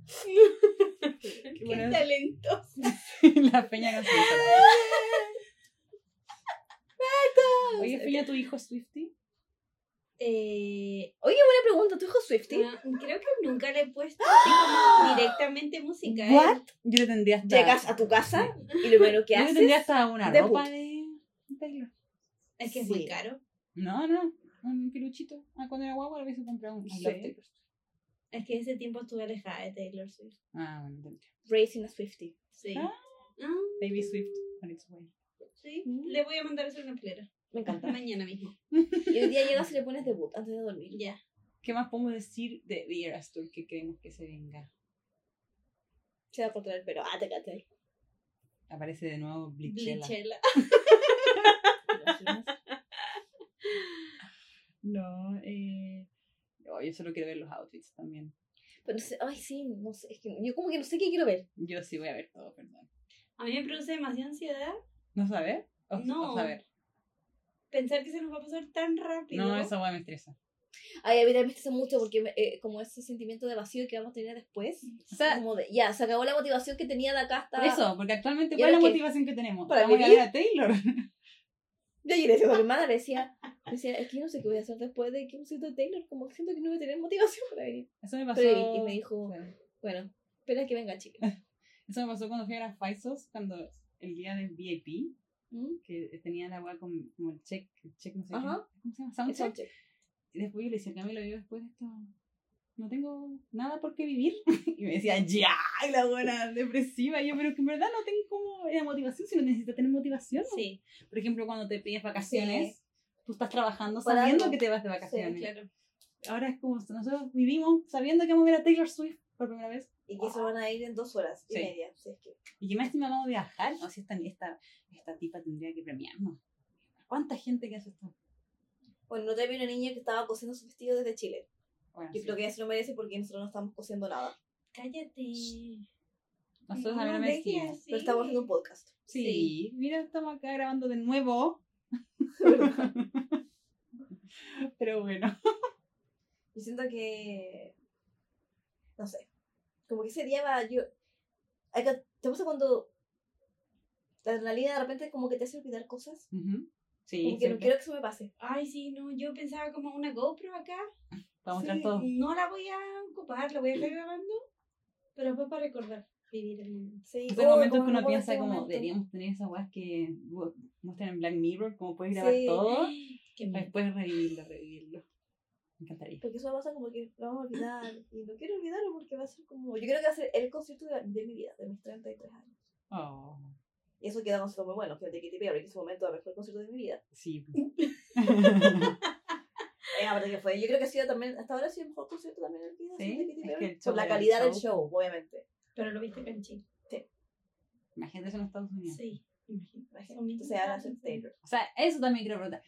Qué Qué talentoso. La peña no se Oye, Peña, ¿tu hijo es Swifty? Eh, Oye, buena pregunta, ¿tu hijo es Swifty? ah, creo que nunca le he puesto como directamente música. ¿eh? What? Yo le tendría hasta... Llegas a tu casa y lo primero que Yo le haces... tendría hasta una de ropa de Taylor. Es que es Sí. muy caro. No, no. Un peluchito. Ah, cuando era guagua le hubiese comprado un. I Sí. love Taylor. Es que ese tiempo estuve alejada de Taylor Swift. Ah, bueno, tendría. Racing a Swifty. Sí. Ah. Ah, Baby Swift on its way. sí. Mm. Le voy a mandar a hacer una plera. Me encanta. Mañana mismo. Y hoy día llegas y le pones debut antes de dormir. Ya. ¿Qué más podemos decir de The Eras Tour que creemos que se venga? Se va a cortar el pelo. Ah, te cachai. Aparece de nuevo Blichella. Blichella. No, eh. no, yo solo quiero ver los outfits también. Pero no sé, ay, sí, no sé. Es que yo como que no sé qué quiero ver. Yo sí voy a ver todo, perdón. A mí me produce demasiada ansiedad ¿No saber? O, No. o saber. pensar que se nos va a pasar tan rápido. No, esa hueá me estresa. Ay, a mí también me estresa mucho porque eh, como ese sentimiento de vacío que vamos a tener después. O sea, Como de, ya, se acabó la motivación que tenía de acá hasta... eso, porque actualmente, ¿Y ¿cuál es la qué? motivación que tenemos? ¿Para Vamos a vivir? ver a Taylor. Yo decía a mi hermana, le decía, decía, es que yo no sé qué voy a hacer después de que un de Taylor, como que siento que no voy a tener motivación para venir. Eso me pasó. Pero, y, me dijo, bueno, espera que venga chica. Eso me pasó cuando fui a las Faisos, cuando el día del VIP. ¿Mm? que tenía la weá como, como el check, el check no sé Ajá. qué. ¿Cómo se llama? Soundcheck. Y después yo le decía, Camilo, yo después de esto no tengo nada por qué vivir. Y me decía, ya, y la buena depresiva. Y yo, pero que en verdad no tengo como la motivación, si no necesitas tener motivación. ¿no? Sí, Por ejemplo, cuando te pides vacaciones, tú estás trabajando sabiendo que te vas de vacaciones. claro. Ahora es como nosotros vivimos sabiendo que vamos a ver a Taylor Swift por primera vez. Y que se van a ir en dos horas y Sí. media. Si es que... Y que más a viajar. O si esta, esta, esta tipa tendría que premiarnos. ¿Cuánta gente que hace esto? Bueno, no te vi una niña que estaba cosiendo su vestido desde Chile. Bueno, Yo sí. creo que ella se lo merece porque nosotros no estamos cosiendo nada. Cállate. Nosotros mí no me así. Pero estamos haciendo un podcast. Sí, mira, estamos acá grabando de nuevo. Pero bueno. Yo siento que. No sé. Como que ese día va. Yo. ¿Te pasa cuando la adrenalina de repente como que te hace olvidar cosas? Ujú. Sí, Como que no quiero que eso me pase. Ay, sí, no, yo pensaba como una GoPro acá. Para mostrar Sí, todo. No la voy a ocupar, la voy a estar grabando, pero después para recordar vivir el momento. Sí, Son momentos como que uno piensa como momento. deberíamos tener esas weas que muestran en Black Mirror, como puedes grabar Sí. todo, Qué para después revivirlo, revivirlo. Me encantaría. Porque eso pasa como que lo vamos a olvidar. Y no quiero olvidarlo porque va a ser como. Yo creo que va a ser el concierto de, de mi vida, de mis 33 años. Oh, Y eso queda muy bueno, que es de Katy Perry, que en ese momento fue el concierto de mi vida. sí. Aparte que fue, yo creo que ha sido también, hasta ahora ha sido el mejor concierto también en mi vida. Sí, es que el show Por la el calidad del show. obviamente. Pero lo viste en Chile. Imagínate eso en Estados Unidos. Sí, imagínate. Imagínate. Entonces ahora es el Taylor. O sea, eso también quiero preguntar.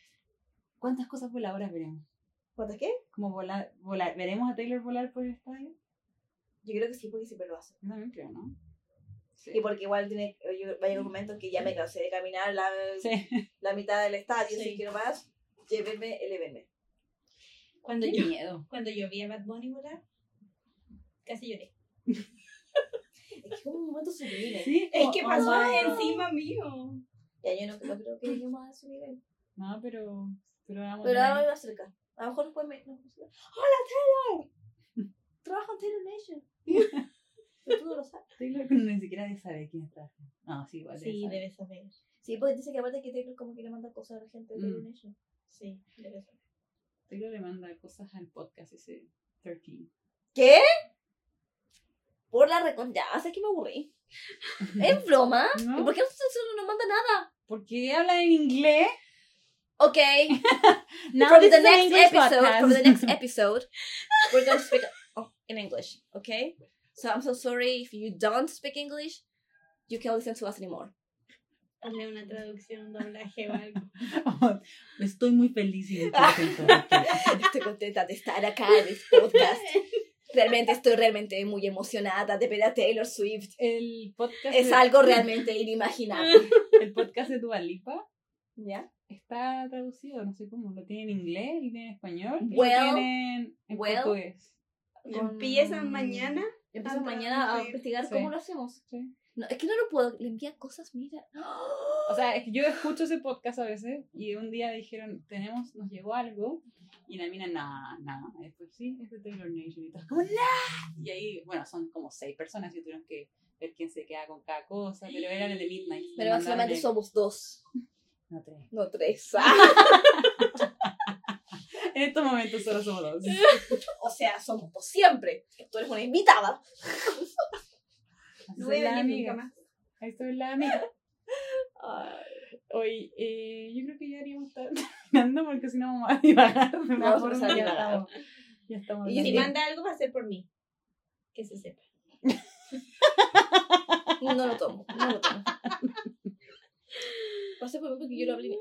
¿Cuántas cosas voladoras veremos? ¿Cuántas qué? ¿Como volar, volar? ¿Veremos a Taylor volar por el estadio? Yo creo que sí, porque siempre lo hace. Yo también creo, ¿no? Sí. Y porque igual tiene, yo, va a llegar un momento que ya me cansé de caminar la, Sí. la mitad del estadio, Sí. si quiero más, llévenme, elévenme. Cuando Qué yo, miedo. cuando yo vi a Bad Bunny volar, casi lloré. Es que un momento sublime. Sí, Es que pasó oh. encima mío. Ya yo no, no creo que lleguemos a su nivel. No, pero. Pero vamos Pero a ahora va cerca. A lo mejor después me... no, ¡Hola, Taylor! Trabaja en Taylor Nation. Pero tú no lo sabes. Taylor ni siquiera debe saber quién está. No, sí, igual. Sí, saber. debes saber. Sí, porque dice que aparte que Taylor como que le manda cosas a la gente de Taylor Mm. Nation. Sí, debes saber. Taylor le manda cosas al podcast ese 13. ¿Qué? Por la recon... Ya, sé que me aburrí. ¿Es broma? ¿No? ¿Y por qué no, no manda nada? ¿Por qué habla en inglés? Okay, Now this the next episode, from the next episode, we're going to speak oh, in English, okay? So I'm so sorry if you don't speak English, you can't listen to us anymore. Hazle una traducción, un doblaje o algo. Estoy muy feliz y muy contento. Estoy contenta de estar acá en este podcast. Realmente estoy realmente muy emocionada de ver a Taylor Swift. El podcast, Es de, algo realmente inimaginable. el podcast de Dua Lipa ¿Ya? está traducido, no sé cómo, lo tiene en inglés, lo tiene en español, y Well, lo tienen en well. portugués. Empiezan mañana. Empiezo a mañana a investigar Sí. cómo lo hacemos. Sí. No, es que no lo puedo. Le envía cosas, mira. O sea, es que yo escucho ese podcast a veces y un día dijeron, tenemos, nos llegó algo y la mina, nada, nada. Después sí, es de Taylor Nation y todo. Como, "Nah". Y ahí, bueno, son como seis personas y tuvieron que ver quién se queda con cada cosa, pero eran el de Midnight. Pero mandaron somos dos, No, tres. no tres. En estos momentos solo somos dos. o sea, somos dos siempre. Tú eres una invitada. No voy a venir nunca más. Ahí estoy la amiga. Hoy, eh, yo creo que ya deberíamos estar terminando porque si no vamos a divagar. a forma. empezar a ya estamos. Ya estamos. Y si manda algo va a ser por mí. Que se sepa. No lo tomo, no lo tomo. Pasa por mí porque yo lo hablé.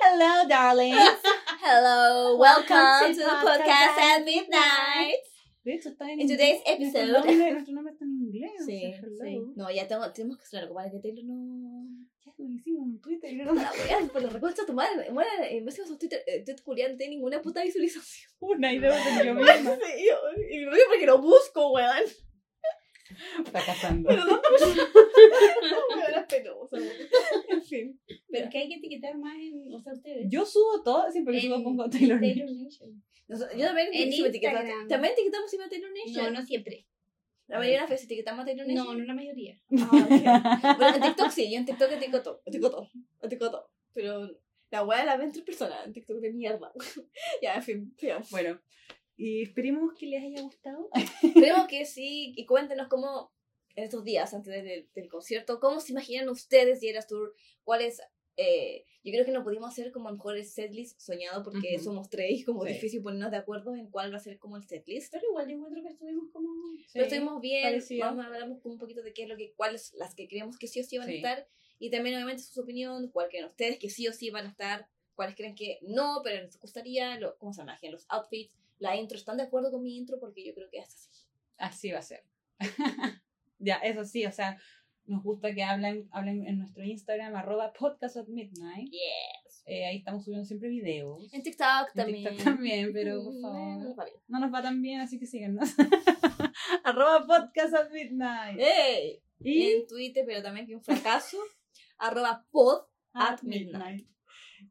Hello, darling. Hello, welcome, Welcome to the podcast podcast at midnight. De hecho, está en today's episode- Nuestro nombre, nuestro nombre está en inglés. o Sí, sea, sí. No, ya tengo, tenemos que hacer algo para que Taylor no. Ya lo hicimos en Twitter. no No la weas, por la reconcha tu madre. Bueno, en vez de esos Twitter, eh, Twitter Julián no tiene ninguna puta visualización. Una idea de yo misma. Sí, yo, y lo digo porque lo busco, weón. Fracasando. Weón, es penoso. En fin. Pero que hay que etiquetar más en. O sea, ustedes. Yo subo todo, siempre que subo pongo Taylor. Taylor Nation. Yo también, también etiquetamos a Taylor Nation. No, no siempre. La mayoría de las veces etiquetamos a Taylor Nation. No, no la mayoría. Ah. Bueno, en TikTok sí, yo en TikTok etiqueto, etiqueto, etiqueto. Pero la weá la ven tres personas en TikTok de mierda. ya, en fin. Bueno, y esperemos que les haya gustado. Esperemos que sí, y cuéntenos cómo, en estos días antes del, del concierto, cómo se imaginan ustedes y Eras Tour, cuáles... Eh, yo creo que no pudimos hacer como a lo mejor el setlist soñado porque Ujú. somos tres y como Sí. difícil ponernos de acuerdo en cuál va a ser como el setlist. Pero igual yo encuentro que estuvimos como. Pero estuvimos bien, vamos a hablar como un poquito de qué es lo que, cuáles las que creemos que sí o sí van Sí. a estar y también obviamente su opinión, cuál creen ustedes que sí o sí van a estar, cuáles creen que no, pero les gustaría, lo, cómo se imaginan los outfits, la intro, ¿están de acuerdo con mi intro? Porque yo creo que es así. Así va a ser. ya, eso sí, o sea, nos gusta que hablen, hablen en nuestro Instagram, arroba podcast at midnight. Yes. Eh, ahí estamos subiendo siempre videos. En TikTok En también. TikTok también, pero por favor. nos va bien. No nos va tan bien, así que síganos. arroba podcast at midnight. ¡Ey! Y En Twitter, pero también que un fracaso, arroba pod at midnight.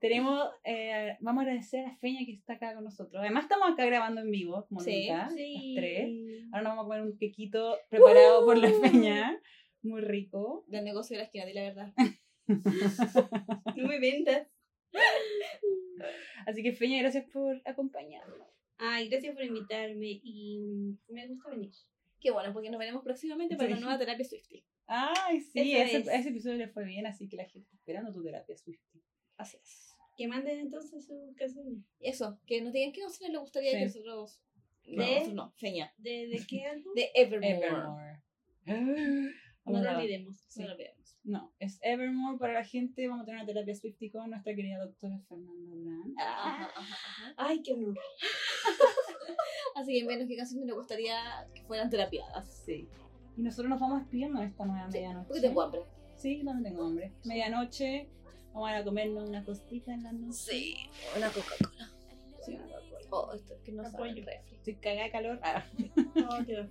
Tenemos, eh, vamos a agradecer a Feña que está acá con nosotros. Además estamos acá grabando en vivo, como Sí, nunca, Sí. las tres. Ahora nos vamos a comer un quequito preparado por la Feña, muy rico. Del negocio de la esquina, di la verdad. No me vendas. Así que Feña, gracias por acompañarnos. Ay, gracias por invitarme y me gusta venir. Qué bueno, porque nos veremos próximamente para Sí. una nueva terapia Swifty. Ay, sí, ese, es. ese episodio le fue bien, así que la gente está esperando tu terapia Swifty. Así es. Que manden entonces su canción. Y eso, que nos digan qué canciones les gustaría Sí. que nosotros. No, ¿De? nosotros no, Feña. ¿De, de qué álbum? De Evermore. Evermore. No lo olvidemos. Sí. No lo olvidemos. No, es Evermore para la gente. Vamos a tener una terapia Swifty con nuestra querida doctora Fernanda Brand. Ajá, ajá, ajá. Ay, qué honor. Así que menos qué canciones les gustaría que fueran terapiadas. Sí. Y nosotros nos vamos despidiendo de esta nueva medianoche. Porque tengo hambre. Sí, yo también tengo hambre. Medianoche, vamos a comernos una costita en la noche. Sí, una Coca-Cola. Sí, una Coca-Cola. Oh, esto es que no sabe el refri. Estoy cagada de calor. Ah, No, juro.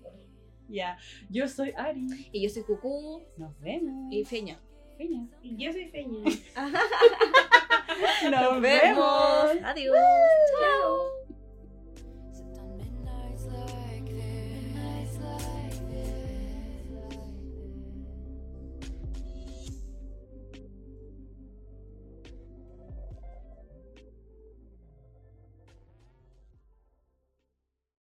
ya. Yo soy Ari. Y yo soy Cucú Nos vemos. y Feña. Feña. Y Yo soy Feña. Nos vemos. Adiós. Chao.